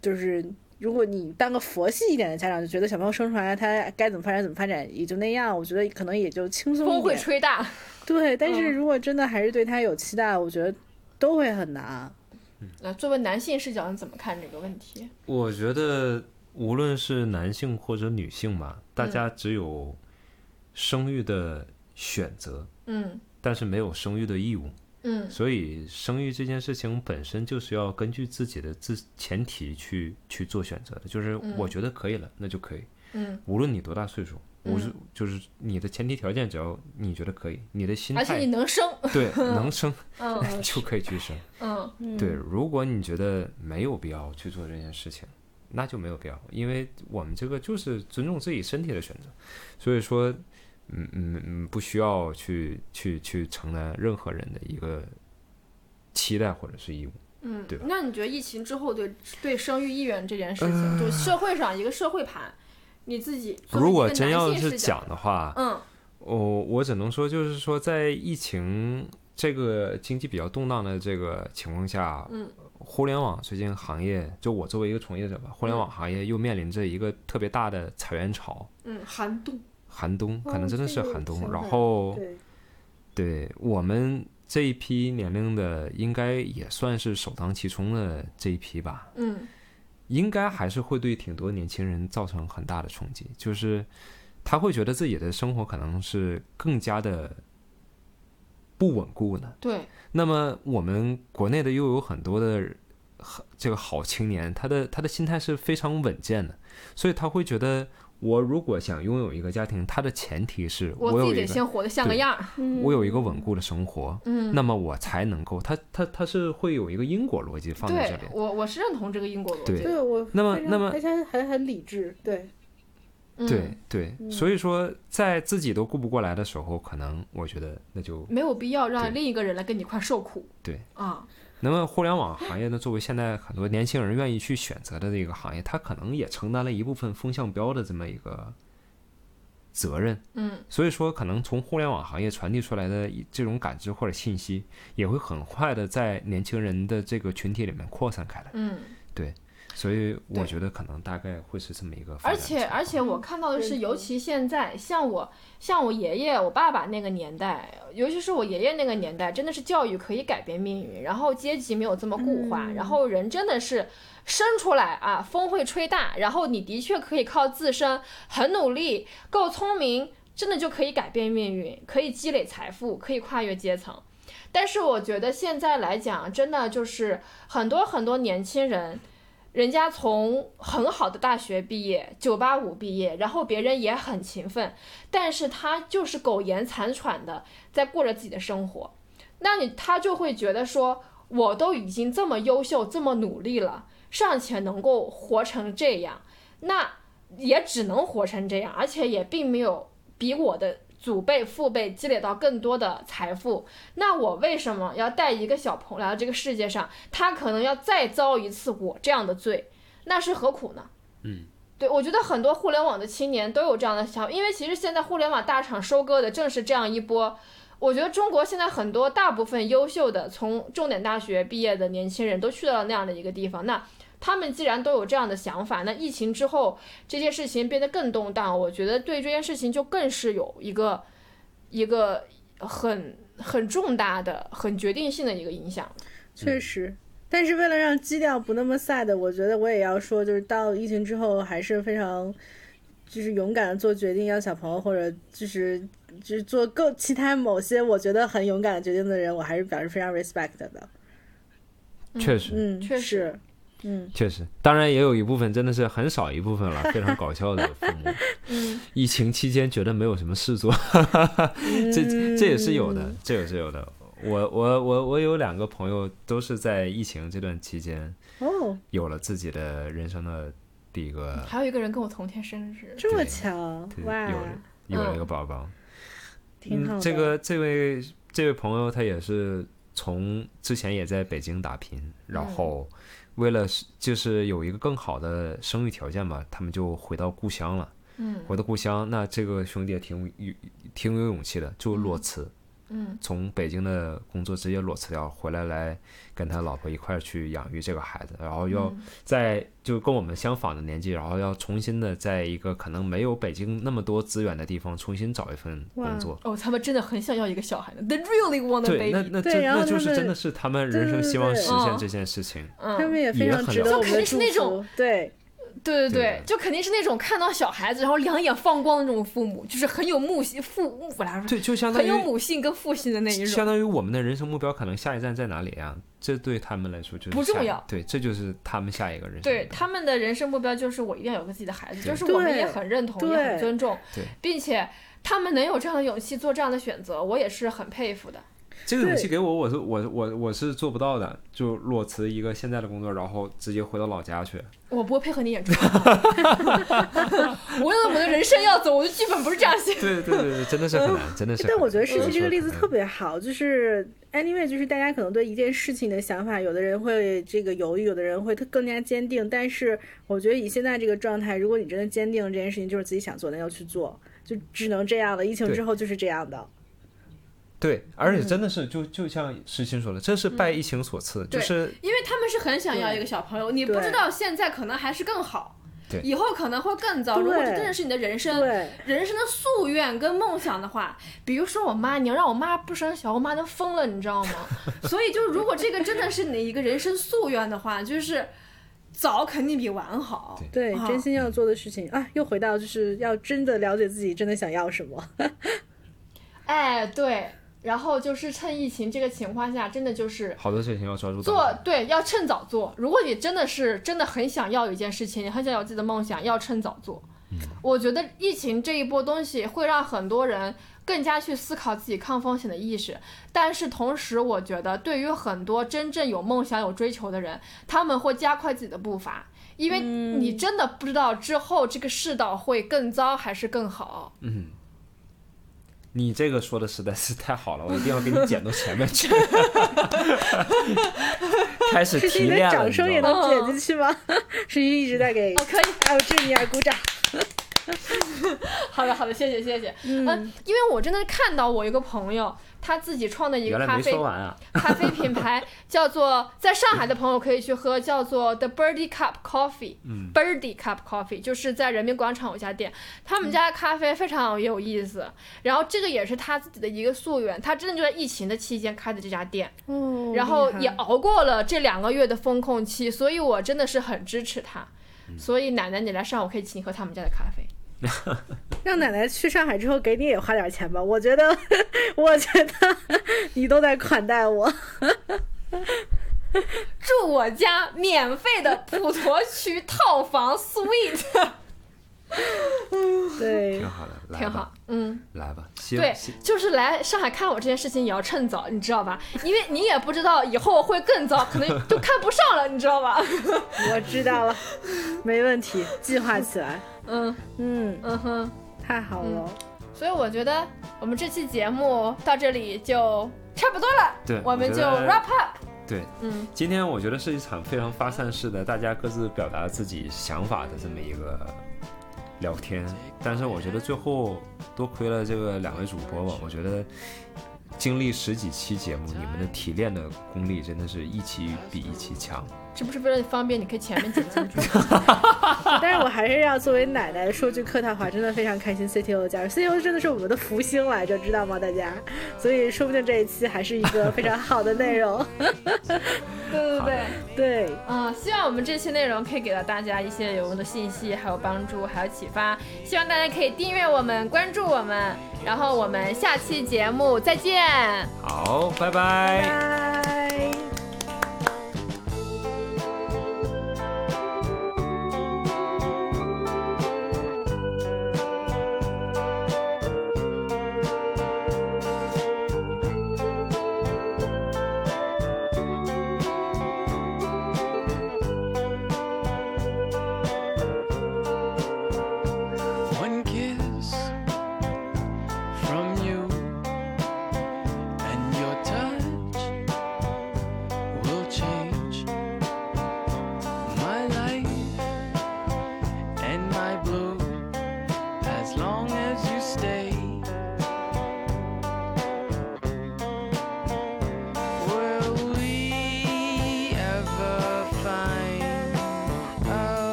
就是。如果你当个佛系一点的家长，就觉得小朋友生出来他该怎么发展怎么发展，也就那样，我觉得可能也就轻松一点。风会吹大，对。但是如果真的还是对他有期待，我觉得都会很难。那作为男性视角，你怎么看这个问题？我觉得无论是男性或者女性吧，大家只有生育的选择，嗯，但是没有生育的义务。嗯，所以生育这件事情本身就是要根据自己的自前提去去做选择的，就是我觉得可以了，那就可以。嗯，无论你多大岁数，我是就是你的前提条件，只要你觉得可以，你的心态，而且你能生，对，[laughs] 能生，嗯，[laughs] 就可以去生。嗯，对，如果你觉得没有必要去做这件事情，那就没有必要，因为我们这个就是尊重自己身体的选择，所以说。嗯嗯嗯，不需要去去去承担任何人的一个期待或者是义务，嗯，对吧？那你觉得疫情之后对对生育意愿这件事情，就社会上一个社会盘，你自己如果真要是讲的话，嗯，我我只能说就是说，在疫情这个经济比较动荡的这个情况下，嗯，互联网最近行业，就我作为一个从业者吧，互联网行业又面临着一个特别大的裁员潮，嗯，寒冬。寒冬可能真的是寒冬，然后，对我们这一批年龄的，应该也算是首当其冲的这一批吧。嗯，应该还是会对挺多年轻人造成很大的冲击，就是他会觉得自己的生活可能是更加的不稳固的。对。那么我们国内的又有很多的这个好青年，他的他的心态是非常稳健的，所以他会觉得。我如果想拥有一个家庭，它的前提是我自己得先活得像个样儿，我有一个稳固的生活，嗯，那么我才能够，它它它是会有一个因果逻辑放在这里。我我是认同这个因果逻辑，对。我那么那么而且还很理智，对，对对，所以说在自己都顾不过来的时候，可能我觉得那就没有必要让另一个人来跟你一块受苦，对。啊。那么，互联网行业呢？作为现在很多年轻人愿意去选择的这个行业，它可能也承担了一部分风向标的这么一个。责任，嗯，所以说可能从互联网行业传递出来的这种感知或者信息，也会很快的在年轻人的这个群体里面扩散开来，嗯，对，所以我觉得可能大概会是这么一个。而且而且我看到的是，尤其现在像我像我爷爷我爸爸那个年代，尤其是我爷爷那个年代，真的是教育可以改变命运，然后阶级没有这么固化，然后人真的是。生出来啊，风会吹大，然后你的确可以靠自身很努力，够聪明，真的就可以改变命运，可以积累财富，可以跨越阶层。但是我觉得现在来讲，真的就是很多很多年轻人，人家从很好的大学毕业，九八五毕业，然后别人也很勤奋，但是他就是苟延残喘的在过着自己的生活。那你他就会觉得说，我都已经这么优秀，这么努力了。尚且能够活成这样，那也只能活成这样，而且也并没有比我的祖辈、父辈积累到更多的财富。那我为什么要带一个小朋友来到这个世界上？他可能要再遭一次我这样的罪，那是何苦呢？嗯，对，我觉得很多互联网的青年都有这样的想法，因为其实现在互联网大厂收割的正是这样一波。我觉得中国现在很多大部分优秀的从重点大学毕业的年轻人都去到了那样的一个地方，那。他们既然都有这样的想法，那疫情之后这些事情变得更动荡，我觉得对这件事情就更是有一个一个很很重大的、很决定性的一个影响。确实，但是为了让基调不那么 sad，我觉得我也要说，就是到疫情之后还是非常就是勇敢的做决定要小朋友，或者就是就是做更其他某些我觉得很勇敢的决定的人，我还是表示非常 respect 的。确实，嗯，确实。嗯，确实，当然也有一部分真的是很少一部分了，[laughs] 非常搞笑的父母。嗯，疫情期间觉得没有什么事做，[laughs] 这这也是有的，这也是有的。我我我我有两个朋友都是在疫情这段期间哦，有了自己的人生的第一个，还有一个人跟我同天生日，这么巧，哇，有有了一个宝宝。挺好这个这位这位朋友他也是从之前也在北京打拼，然后为了是就是有一个更好的生育条件吧，他们就回到故乡了。嗯回到故乡，那这个兄弟也挺有挺有勇气的，就裸辞，嗯从北京的工作直接裸辞掉，回来来跟他老婆一块儿去养育这个孩子，然后要嗯在就跟我们相仿的年纪，然后要重新的在一个可能没有北京那么多资源的地方重新找一份工作。哦，他们真的很想要一个小孩的，They really want a 对，那 baby。那对这那就是真的是他们人生希望实现这件事情。嗯，他们也非常也很了值得我们的就肯定是祝那种福。对，对对对对，就肯定是那种看到小孩子然后两眼放光的那种父母，就是很有母性父母来说，对，就相当于很有母性跟父性的那一种。相当于我们的人生目标可能下一站在哪里呀？这对他们来说就是不重要对，这就是他们下一个人生。对他们的人生目标就是我一定要有个自己的孩子，就是我们也很认同，也很尊重对，并且他们能有这样的勇气做这样的选择，我也是很佩服的。这个勇气给我，我是我我我是做不到的，就裸辞一个现在的工作，然后直接回到老家去。[laughs] 我不会配合你演出，[laughs] 我有我的人生要走，我的剧本不是这样写。对对对对，真的是很难，真的是。但我觉得十七这个例子嗯特别好，就是 anyway，就是大家可能对一件事情的想法，有的人会这个犹豫，有的人会更加坚定。但是我觉得以现在这个状态，如果你真的坚定这件事情就是自己想做那，要去做，就只能这样了。疫情之后就是这样的。对，而嗯且真的是就就像石青说的，这是拜疫情所赐，就是因为他们是很想要一个小朋友，你不知道现在可能还是更好，对以后可能会更糟。如果这真的是你的人生，人生的夙愿跟梦想的话，比如说我妈，你要让我妈不生小，我妈都疯了，你知道吗？[laughs] 所以就如果这个真的是你的一个人生夙愿的话，就是早肯定比晚好。对，啊真心要做的事情啊，又回到就是要真的了解自己真的想要什么。[laughs] 哎，对，然后就是趁疫情这个情况下，真的就是好多事情要抓住做。对，要趁早做。如果你真的是真的很想要一件事情，你很想要自己的梦想，要趁早做。我觉得疫情这一波东西会让很多人更加去思考自己抗风险的意识，但是同时，我觉得对于很多真正有梦想、有追求的人，他们会加快自己的步伐，因为你真的不知道之后这个世道会更糟还是更好。嗯，你这个说的实在是太好了，我一定要给你剪到前面去。[laughs] 开始提炼了，掌声也能剪进去吗？[laughs] 十一一直在给哦，可以，还有志尼尔鼓掌。[laughs] 好的，好的，谢谢，谢谢。嗯嗯，因为我真的看到我一个朋友，他自己创的一个原来没咖啡说完啊。[laughs] 咖啡品牌叫做，在上海的朋友可以去喝，叫做 The Birdie Cup Coffee。嗯 Birdie Cup Coffee 就是在人民广场有一家店，他们家的咖啡非常有意思。然后这个也是他自己的一个夙愿，他真的就在疫情的期间开的这家店，哦然后也熬过了这两个月的风控期，所以我真的是很支持他。所以奶奶，你来上，我可以请你喝他们家的咖啡。[laughs] 让奶奶去上海之后给你也花点钱吧，我觉得，我觉得你都在款待我。[laughs] 住我家免费的普陀区套房 suite，[laughs] 对挺，好的，来吧挺好，，嗯。来吧，希对，就是来上海看我这件事情也要趁早，你知道吧？因为你也不知道以后会更糟，可能就看不上了，你知道吧？[laughs] 我知道了，没问题，计划起来。[laughs] 嗯嗯，嗯哼，太好了。所以我觉得我们这期节目到这里就差不多了，对我们就 wrap up。对，嗯，今天我觉得是一场非常发散式的，大家各自表达自己想法的这么一个聊天。但是我觉得最后多亏了这个两位主播吧，我觉得经历十几期节目，你们的提炼的功力真的是一期比一期强。这不是为了方便，你可以前面剪进去。[laughs] 但是我还是要作为奶奶说句客套话，真的非常开心 CTO 的加入，CTO 真的是我们的福星来着，知道吗？大家，所以说不定这一期还是一个非常好的内容。[laughs] 对对对。对，嗯，希望我们这期内容可以给到大家一些有用的信息，还有帮助，还有启发。希望大家可以订阅我们，关注我们，然后我们下期节目再见。好，拜拜拜。